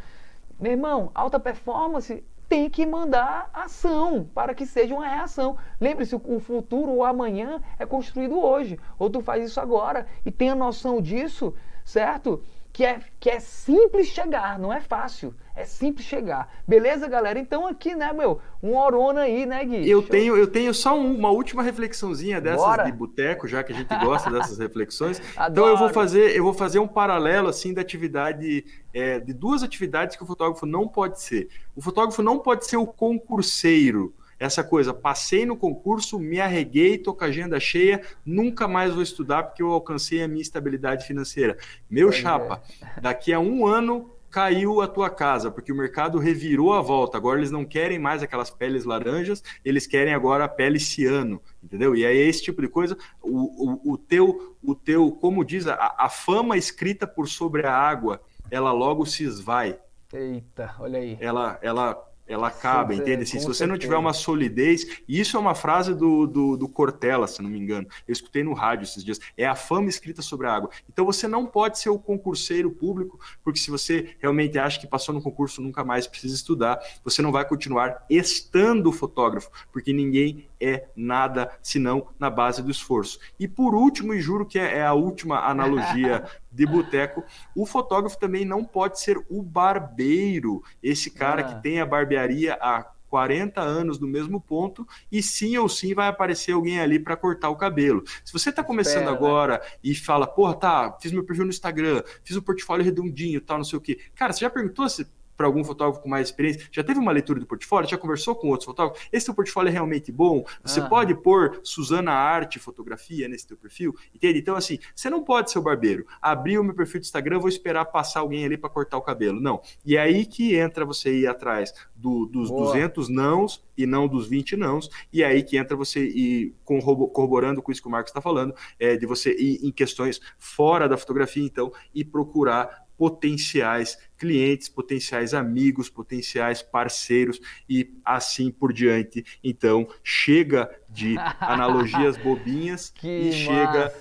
meu irmão, alta performance tem que mandar ação para que seja uma reação. Lembre-se, o futuro, o amanhã é construído hoje. Ou tu faz isso agora e tenha noção disso, certo? Que é, que é simples chegar, não é fácil. É simples chegar. Beleza, galera? Então aqui, né, meu, um orona aí, né, Gui? Eu tenho, eu tenho só um, uma última reflexãozinha dessas Bora. de boteco, já que a gente gosta dessas reflexões. Então eu vou fazer, eu vou fazer um paralelo assim da atividade é, de duas atividades que o fotógrafo não pode ser. O fotógrafo não pode ser o concurseiro essa coisa, passei no concurso, me arreguei, tô com a agenda cheia, nunca mais vou estudar porque eu alcancei a minha estabilidade financeira. Meu pois chapa, é. daqui a um ano caiu a tua casa, porque o mercado revirou a volta. Agora eles não querem mais aquelas peles laranjas, eles querem agora a pele ciano, entendeu? E aí esse tipo de coisa, o, o, o teu, o teu, como diz, a, a fama escrita por sobre a água, ela logo se esvai. Eita, olha aí. Ela, ela ela acaba, Sim, entende? Assim, se você não tiver uma solidez, e isso é uma frase do, do, do, Cortella, se não me engano, eu escutei no rádio esses dias, é a fama escrita sobre a água. Então você não pode ser o concurseiro público, porque se você realmente acha que passou no concurso nunca mais precisa estudar, você não vai continuar estando fotógrafo, porque ninguém é nada senão na base do esforço. E por último, e juro que é, é a última analogia de boteco, o fotógrafo também não pode ser o barbeiro, esse cara ah. que tem a barbearia há 40 anos no mesmo ponto e sim ou sim vai aparecer alguém ali para cortar o cabelo. Se você está começando Espera, agora né? e fala, porra, tá, fiz meu perfil no Instagram, fiz o um portfólio redondinho, tal, não sei o quê. Cara, você já perguntou se para algum fotógrafo com mais experiência? Já teve uma leitura do portfólio? Já conversou com outros fotógrafos? Esse teu portfólio é realmente bom? Você pode pôr Suzana Arte Fotografia nesse teu perfil? Entende? Então, assim, você não pode ser o barbeiro. Abrir o meu perfil do Instagram, vou esperar passar alguém ali para cortar o cabelo. Não. E é aí que entra você ir atrás do, dos Boa. 200 nãos e não dos 20 nãos. E é aí que entra você ir corroborando com isso que o Marcos está falando, é, de você ir em questões fora da fotografia, então, e procurar potenciais clientes, potenciais amigos, potenciais parceiros e assim por diante. Então, chega de analogias bobinhas e chega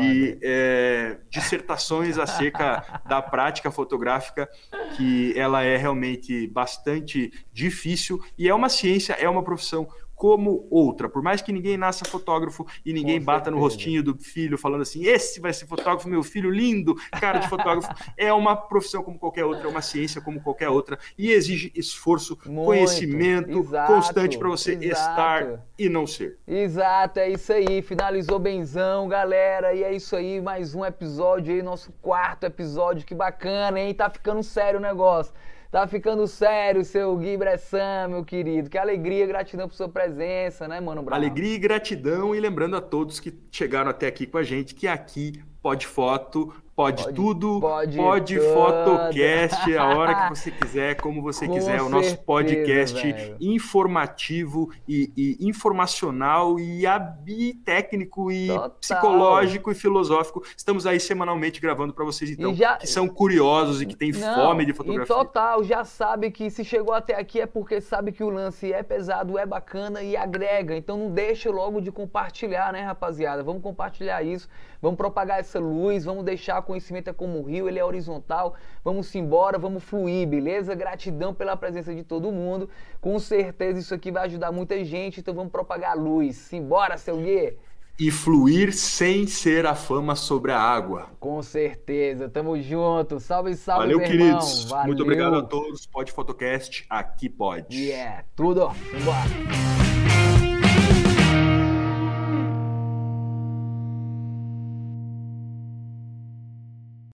de é, dissertações acerca da prática fotográfica, que ela é realmente bastante difícil e é uma ciência, é uma profissão como outra. Por mais que ninguém nasça fotógrafo e ninguém Com bata certeza. no rostinho do filho falando assim: esse vai ser fotógrafo, meu filho lindo, cara de fotógrafo. é uma profissão como qualquer outra, é uma ciência como qualquer outra e exige esforço, Muito. conhecimento exato, constante para você exato. estar e não ser. Exato, é isso aí. Finalizou benzão, galera. E é isso aí, mais um episódio aí, nosso quarto episódio. Que bacana, hein? Tá ficando sério o negócio. Tá ficando sério, seu Gui Bressan, meu querido. Que alegria, gratidão por sua presença, né, mano? Brown? Alegria e gratidão. E lembrando a todos que chegaram até aqui com a gente que aqui pode foto Pode, pode tudo, pode, pode Fotocast, a hora que você quiser, como você Com quiser. o nosso podcast velho. informativo e, e, informacional e, e técnico e Total. psicológico e filosófico. Estamos aí semanalmente gravando para vocês, então, já... que são curiosos e que têm Não, fome de fotografia. Total, já sabe que se chegou até aqui é porque sabe que o lance é pesado, é bacana e agrega. Então não deixa logo de compartilhar, né, rapaziada? Vamos compartilhar isso, vamos propagar essa luz, vamos deixar conhecimento é como o rio, ele é horizontal. Vamos embora, vamos fluir, beleza? Gratidão pela presença de todo mundo. Com certeza isso aqui vai ajudar muita gente, então vamos propagar a luz. Simbora, seu Gui! E fluir sem ser a fama sobre a água. Com certeza, tamo junto. Salve, salve, Valeu, queridos. Valeu. Muito obrigado a todos. Pode Fotocast, aqui pode. Yeah, tudo. Simbora.